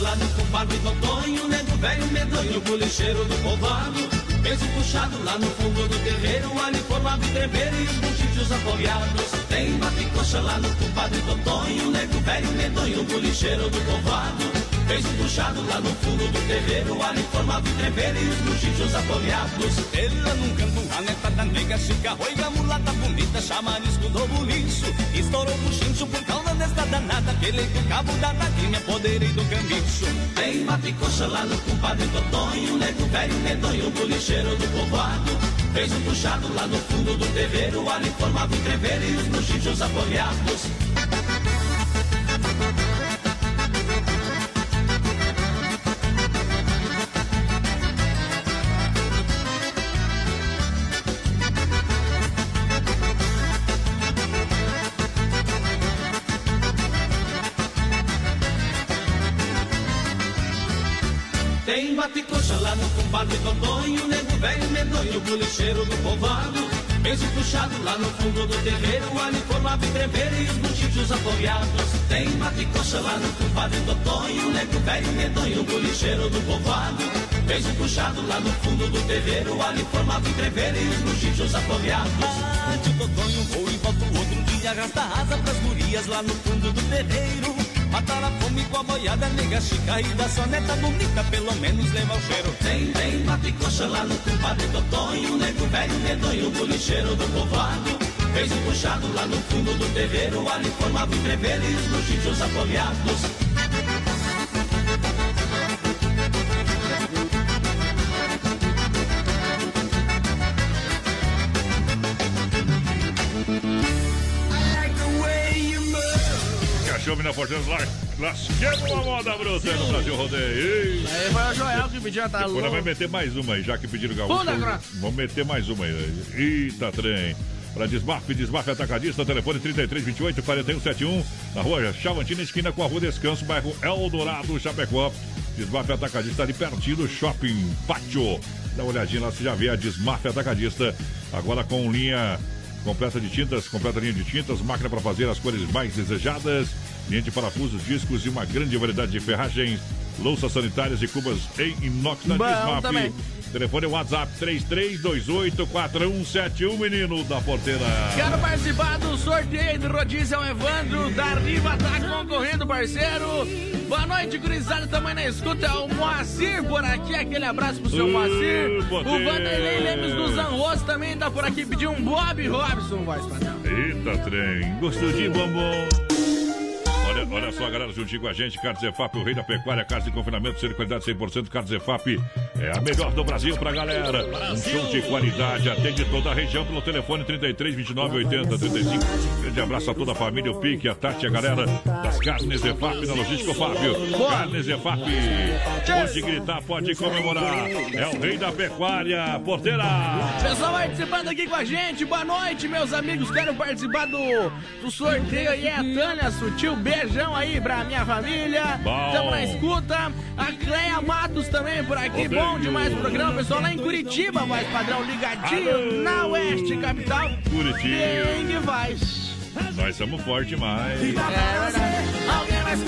Lá no compadre Totonho, nego velho medonho, bolicheiro do povoado. Um puxado lá no fundo do terreiro, ali formava entreveiro e os buchichos apoiados. Tem bate-coxa lá no compadre Totonho, nego velho medonho, bolicheiro do povoado. Fez um puxado lá no fundo do terreiro, ali formava o treveiro e os buchichos apoviados. Ele lá num canto, a neta da nega chica, roiga, mulata bonita, chamarisco do buliço. Estourou o chincho por causa desta danada, pelei do cabo da nadinha, apoderei do cambicho. Tem matricocha lá no compadre Totonho, nego velho medonho, bolicheiro do povoado. Fez um puxado lá no fundo do terreiro, ali formava o treveiro e os buchichos apoviados. Compadre Totonho, nego velho medonho, bolicheiro do povoado. Um puxado lá no fundo do terreiro, ali formava entreveiro e os buchichos apoiados. Tem bate-coxa lá no compadre Totonho, nego velho medonho, bolicheiro do povoado. Um puxado lá no fundo do terreiro, ali formava entreveiro e os buchichos apoiados. O totonho, vou e volto outro dia, arrasta asa pras gurias lá no fundo do terreiro. Matar a fome com a boiada, nega chica e da sua neta bonita, pelo menos leva o cheiro. Tem, tem bate-coxa lá no compadre Totonho, nego velho medonho, bolicheiro do povoado. Fez um puxado lá no fundo do terreiro, ali formava o entreveiro e os buchichos apoviados. Cachorro na porteira, lar- lasquemos a moda bruta no Brasil Rodeio. Aí foi o Joel que pediu, tá Agora vai meter mais uma aí, já que pediram gaúcho. Vamos meter mais uma aí. Eita, trem. Para Desmarque, Desmarque Atacadista, telefone 3328 4171, na rua Chavantina, esquina com a rua Descanso, bairro Eldorado, Chapecó. Desmarque Atacadista ali pertinho do Shopping Pátio. Dá uma olhadinha lá, você já vê a Desmarque Atacadista, agora com linha completa de tintas, completa linha de tintas, máquina para fazer as cores mais desejadas, de parafusos, discos e uma grande variedade de ferragens, louças sanitárias e cubas em inox Desmaf. também. Telefone é WhatsApp 33284171, menino da porteira. Quero participar do sorteio do rodízio é o Evandro da Riva, tá concorrendo, parceiro. Boa noite, gurizada, também na escuta. É o Moacir por aqui, aquele abraço pro seu Ô, Moacir. poder. O Vanderlei Lemes do Zanroso também tá por aqui, pediu um Bob Robson, voz padrão. Eita, trem. Gostou de bombom? Olha, olha só, galera, juntinho com a gente, Carlos Efap, o rei da pecuária, casa de confinamento, ser de qualidade 100%, Carlos Efap é a melhor do Brasil pra galera. Um show de qualidade, atende toda a região pelo telefone 33 29 80 35. Grande abraço a toda a família, o Pique, a Tati, a galera das carnes Efap na logística, Fábio. Carnes Efap, pode gritar, pode comemorar. É o rei da pecuária, porteira. Pessoal participando aqui com a gente, boa noite, meus amigos. Quero participar do, do sorteio aí. É a Tânia Sutil, beijão aí pra minha família. Bom. Estamos na escuta. A Cleia Matos também por aqui. Rodeio. Bom demais o programa. Pessoal lá em Curitiba, voz padrão ligadinho Alô. na Oeste Capital. Curitiba. Bem que faz. Nós somos fortes demais. É. Alguém mais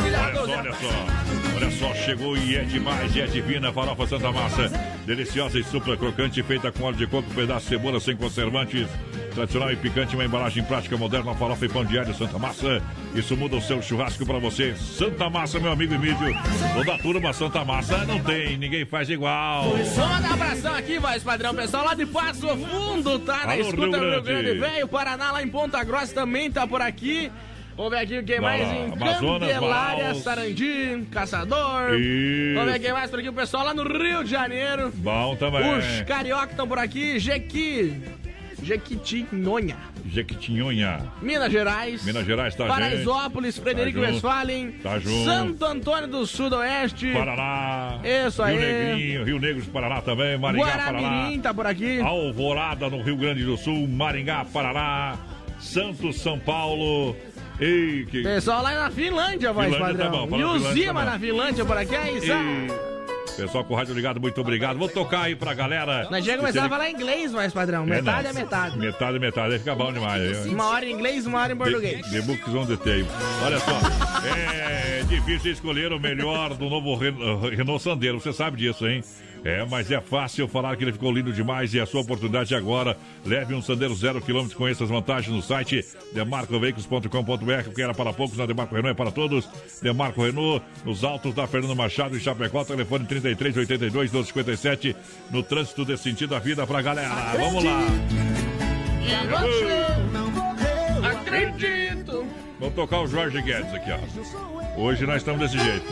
Olha só, olha só. Olha só, chegou e é demais, e é divina, farofa Santa Massa. Deliciosa e super crocante, feita com óleo de coco, pedaço de cebola sem conservantes. Tradicional e picante, uma embalagem prática, moderna, farofa e pão diário Santa Massa. Isso muda o seu churrasco pra você. Santa Massa, meu amigo Emílio. Toda turma Santa Massa não tem, ninguém faz igual. Só um abração aqui, voz padrão. Pessoal lá de Passo Fundo, tá na Alô, escuta Rio do Rio Grande. Grande Velho. Paraná lá em Ponta Grossa também tá por aqui. Vamos ver aqui quem mais em Amazonas, Candelária, Manaus. Sarandi, Caçador. Isso. Vamos ver quem mais por aqui. O pessoal lá no Rio de Janeiro. Bom também. Os carioca estão por aqui. Jequi. Jequitinhonha. Jequitinhonha. Minas Gerais. Minas Gerais tá Paraisópolis, Frederico Tá junto. Westphalen. Tá junto. Santo Antônio do Sudoeste. Paraná. Isso aí. Rio Negrinho, Rio Negro do Paraná também, Maringá, Paraná. Guaramirim tá por aqui. Alvorada no Rio Grande do Sul, Maringá, Paraná, Santos, São Paulo. Ei, que. Pessoal lá na Finlândia, tá padrão. bom, fala e o Finlândia Zima tá bom. na Finlândia por aqui, é isso. Pessoal com o rádio ligado, muito obrigado. Vou tocar aí pra galera. Nós já começar a falar inglês, voz padrão. Metade é, não. metade. Metade, metade. Aí fica bom demais. Uma hora em inglês, uma hora em português. The, the books on the table. Olha só, é difícil escolher o melhor do novo Ren- Renault Sandero, você sabe disso, hein? É, mas é fácil falar que ele ficou lindo demais e é a sua oportunidade agora. Leve um Sandero zero quilômetro com essas vantagens no site demarcoveículos.com.br, que era para poucos, na Demarco Renault é para todos. Demarco Renault, nos altos da Fernando Machado e Chapecó, telefone 3382 1257, no trânsito desse sentido da vida pra galera. Vamos lá. Acredito. Vamos tocar o Jorge Guedes aqui, ó. Hoje nós estamos desse jeito.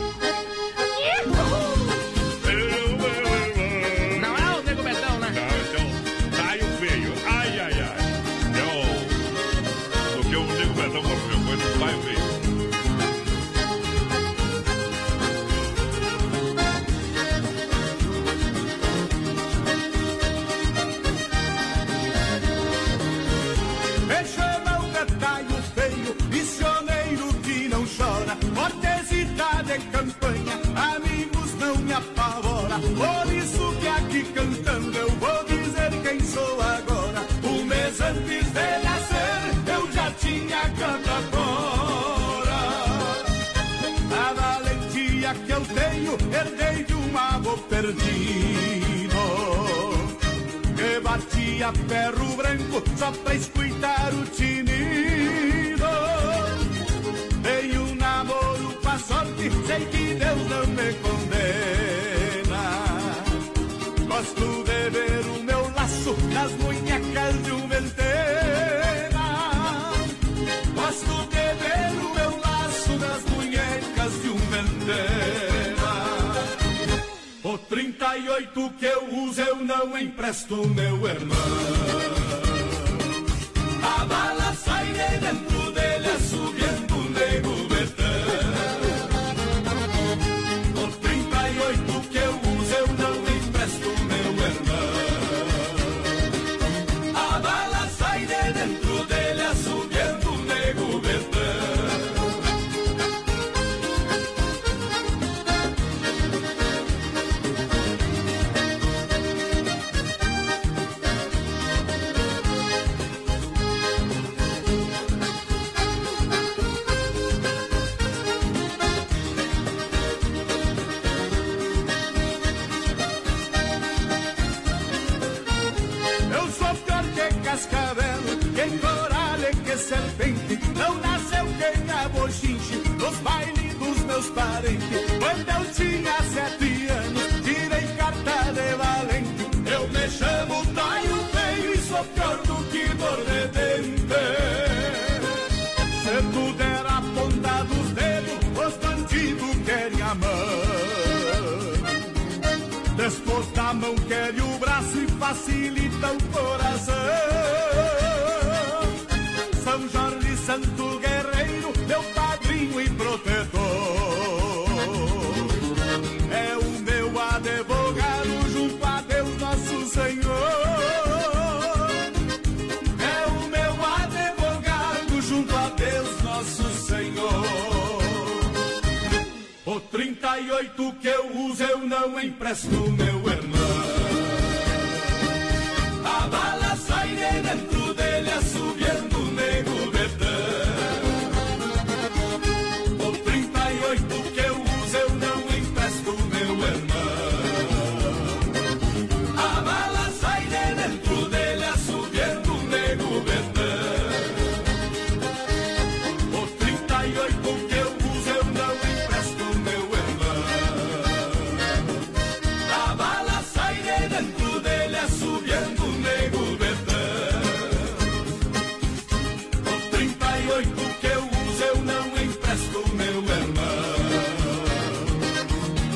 38 que eu uso eu não empresto, meu irmão.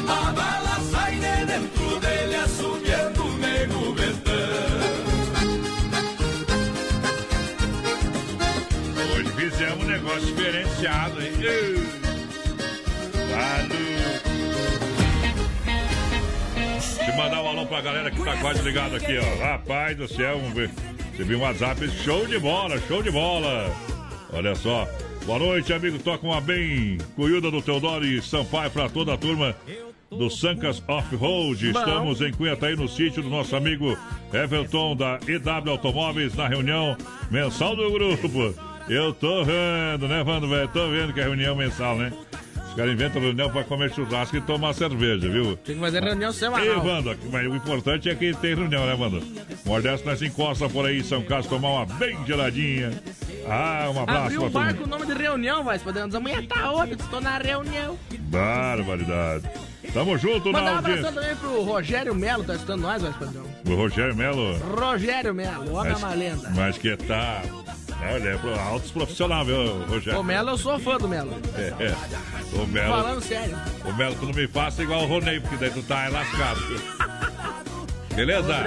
A bala sai de dentro dele, assobiando o nego betão. Hoje fizemos um negócio diferenciado, hein? Ei. Valeu. Eu mandar um alô pra galera que tá quase ligado aqui, ó. Rapaz do céu, vamos ver. Você viu um WhatsApp, show de bola, show de bola. Olha só. Boa noite, amigo. Toca uma bem cuiuda do Teodoro e Sampaio pra toda a turma do Sancas Off-Road. Estamos em Cunhataí, no sítio do nosso amigo Everton da EW Automóveis, na reunião mensal do grupo. Eu tô vendo, né, Vando, velho? Tô vendo que é reunião mensal, né? Os caras inventam reunião pra comer churrasco e tomar cerveja, viu? Tem que fazer reunião semanal. Wanda, mas o importante é que tem reunião, né, Wanda? Mordeste nós encosta por aí em São Carlos, tomar uma bem geladinha. Ah, um abraço Abriu pra o todo bar mundo. com o nome de reunião, vai. Podemos amanhã tá outra, estou na reunião. Barbaridade. Tamo junto Mandar um na abração audiência. também pro Rogério Melo, tá escutando nós, vai, padrão. O Rogério Melo. Rogério Melo, homem é uma lenda. mas que tá. Olha, é altos profissional, viu, Rogério? O Melo, eu sou fã do Melo. É, é. O Melo. Falando sério. O Melo, tu não me faça igual o Ronei, porque daí tu tá lascado. Beleza?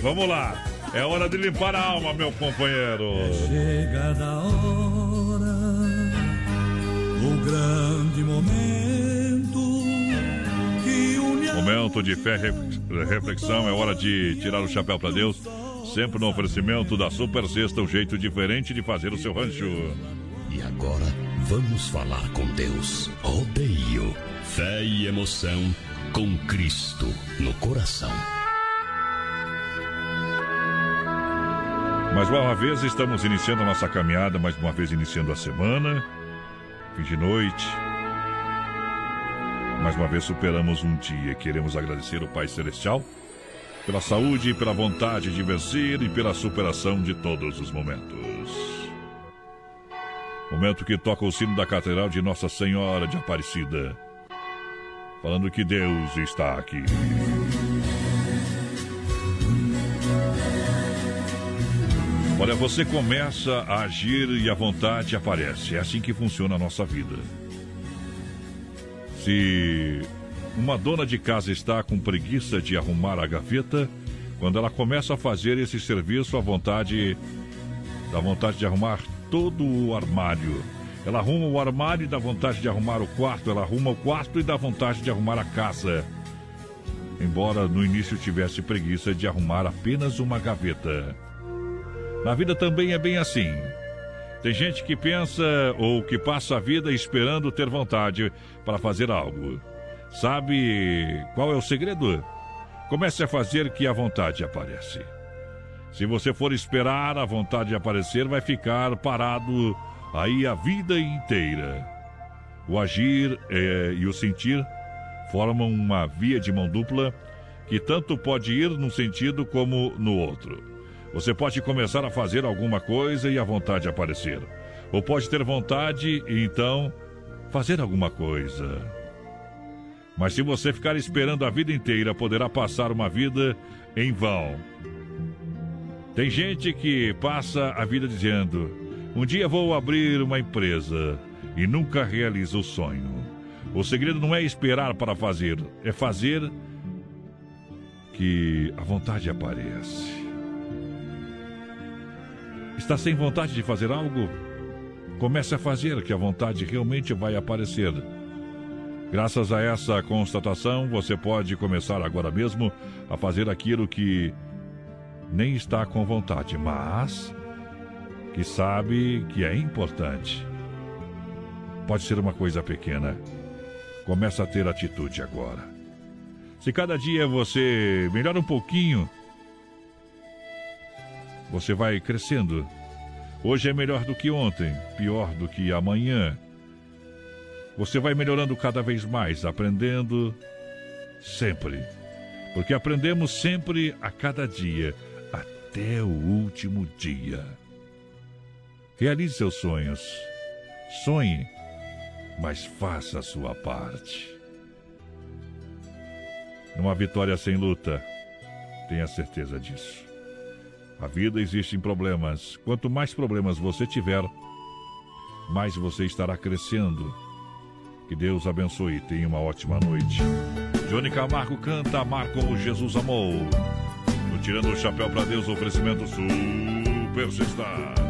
Vamos lá. É hora de limpar a alma, meu companheiro. Chega a hora, o grande momento que une Momento de fé e reflexão, é hora de tirar o chapéu pra Deus. Sempre no oferecimento da Super Sexta, um jeito diferente de fazer o seu rancho. E agora, vamos falar com Deus. Rodeio, fé e emoção com Cristo no coração. Mais uma vez estamos iniciando a nossa caminhada, mais uma vez iniciando a semana, fim de noite. Mais uma vez superamos um dia. Queremos agradecer ao Pai Celestial pela saúde, pela vontade de vencer e pela superação de todos os momentos. Momento que toca o sino da Catedral de Nossa Senhora de Aparecida, falando que Deus está aqui. Olha, você começa a agir e a vontade aparece. É assim que funciona a nossa vida. Se uma dona de casa está com preguiça de arrumar a gaveta, quando ela começa a fazer esse serviço, a vontade dá vontade de arrumar todo o armário. Ela arruma o armário e dá vontade de arrumar o quarto, ela arruma o quarto e dá vontade de arrumar a casa. Embora no início tivesse preguiça de arrumar apenas uma gaveta. Na vida também é bem assim. Tem gente que pensa ou que passa a vida esperando ter vontade para fazer algo. Sabe qual é o segredo? Comece a fazer que a vontade aparece. Se você for esperar a vontade aparecer, vai ficar parado aí a vida inteira. O agir eh, e o sentir formam uma via de mão dupla que tanto pode ir num sentido como no outro. Você pode começar a fazer alguma coisa e a vontade aparecer. Ou pode ter vontade e então fazer alguma coisa. Mas se você ficar esperando a vida inteira, poderá passar uma vida em vão. Tem gente que passa a vida dizendo: Um dia vou abrir uma empresa e nunca realiza o sonho. O segredo não é esperar para fazer, é fazer que a vontade aparece. Está sem vontade de fazer algo? Comece a fazer que a vontade realmente vai aparecer. Graças a essa constatação, você pode começar agora mesmo a fazer aquilo que nem está com vontade, mas que sabe que é importante. Pode ser uma coisa pequena. Começa a ter atitude agora. Se cada dia você melhora um pouquinho, você vai crescendo. Hoje é melhor do que ontem, pior do que amanhã. Você vai melhorando cada vez mais, aprendendo sempre. Porque aprendemos sempre a cada dia, até o último dia. Realize seus sonhos. Sonhe, mas faça a sua parte. Numa vitória sem luta, tenha certeza disso. A vida existe em problemas. Quanto mais problemas você tiver, mais você estará crescendo. Que Deus abençoe. Tenha uma ótima noite. Johnny Camargo canta Amar como Jesus amou. No Tirando o Chapéu para Deus, oferecimento Super Sexta.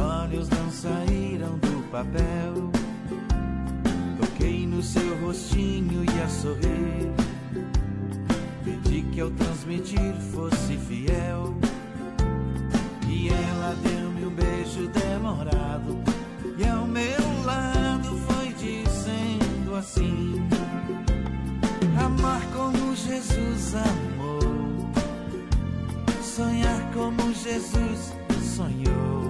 olhos não saíram do papel. Toquei no seu rostinho e a sorrir. Pedi que ao transmitir fosse fiel. E ela deu-me um beijo demorado. E ao meu lado foi dizendo assim: Amar como Jesus amou. Sonhar como Jesus sonhou.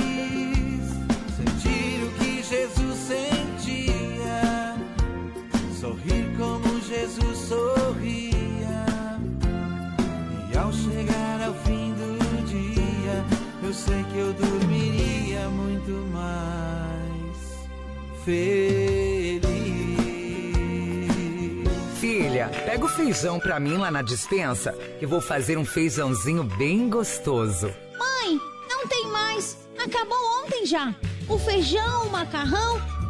Jesus sorria. E ao chegar ao fim do dia, eu sei que eu dormiria muito mais feliz. Filha, pega o feijão pra mim lá na dispensa, que vou fazer um feijãozinho bem gostoso. Mãe, não tem mais. Acabou ontem já. O feijão, o macarrão,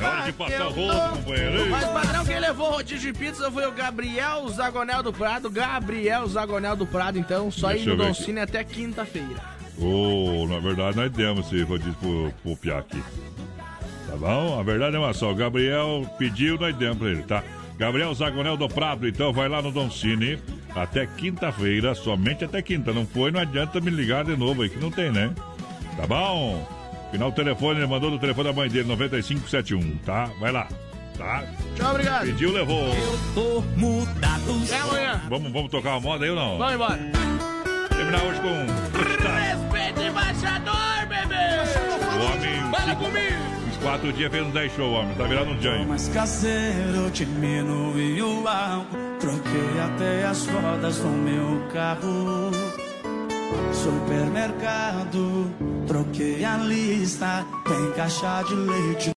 É hora de passar o rodo, companheiro. Mas padrão, quem levou o rodízio de pizza foi o Gabriel Zagonel do Prado. Gabriel Zagonel do Prado, então, só Deixa ir no eu ver Don aqui. Cine até quinta-feira. Ô, na verdade, nós demos esse rodízio pro, pro Piá aqui. Tá bom? A verdade é uma só. O Gabriel pediu, nós demos pra ele, tá? Gabriel Zagonel do Prado, então vai lá no Don Cine até quinta-feira, somente até quinta. Não foi, não adianta me ligar de novo aí, que não tem, né? Tá bom? Final do telefone, ele mandou do telefone da mãe dele, 9571, tá? Vai lá, tá? Tchau, obrigado. Pediu, levou. Eu tô mudado. Até amanhã. Vamos, vamos tocar uma moda aí ou não? Vamos embora. Terminar hoje com. Respeita embaixador, bebê. O homem. Fala cinco- comigo. Uns quatro dias fez um 10 show, homem. Tá virando um janho. Mais caseiro, diminui o álcool. Troquei até as rodas do meu carro. Supermercado, troquei a lista. Tem caixa de leite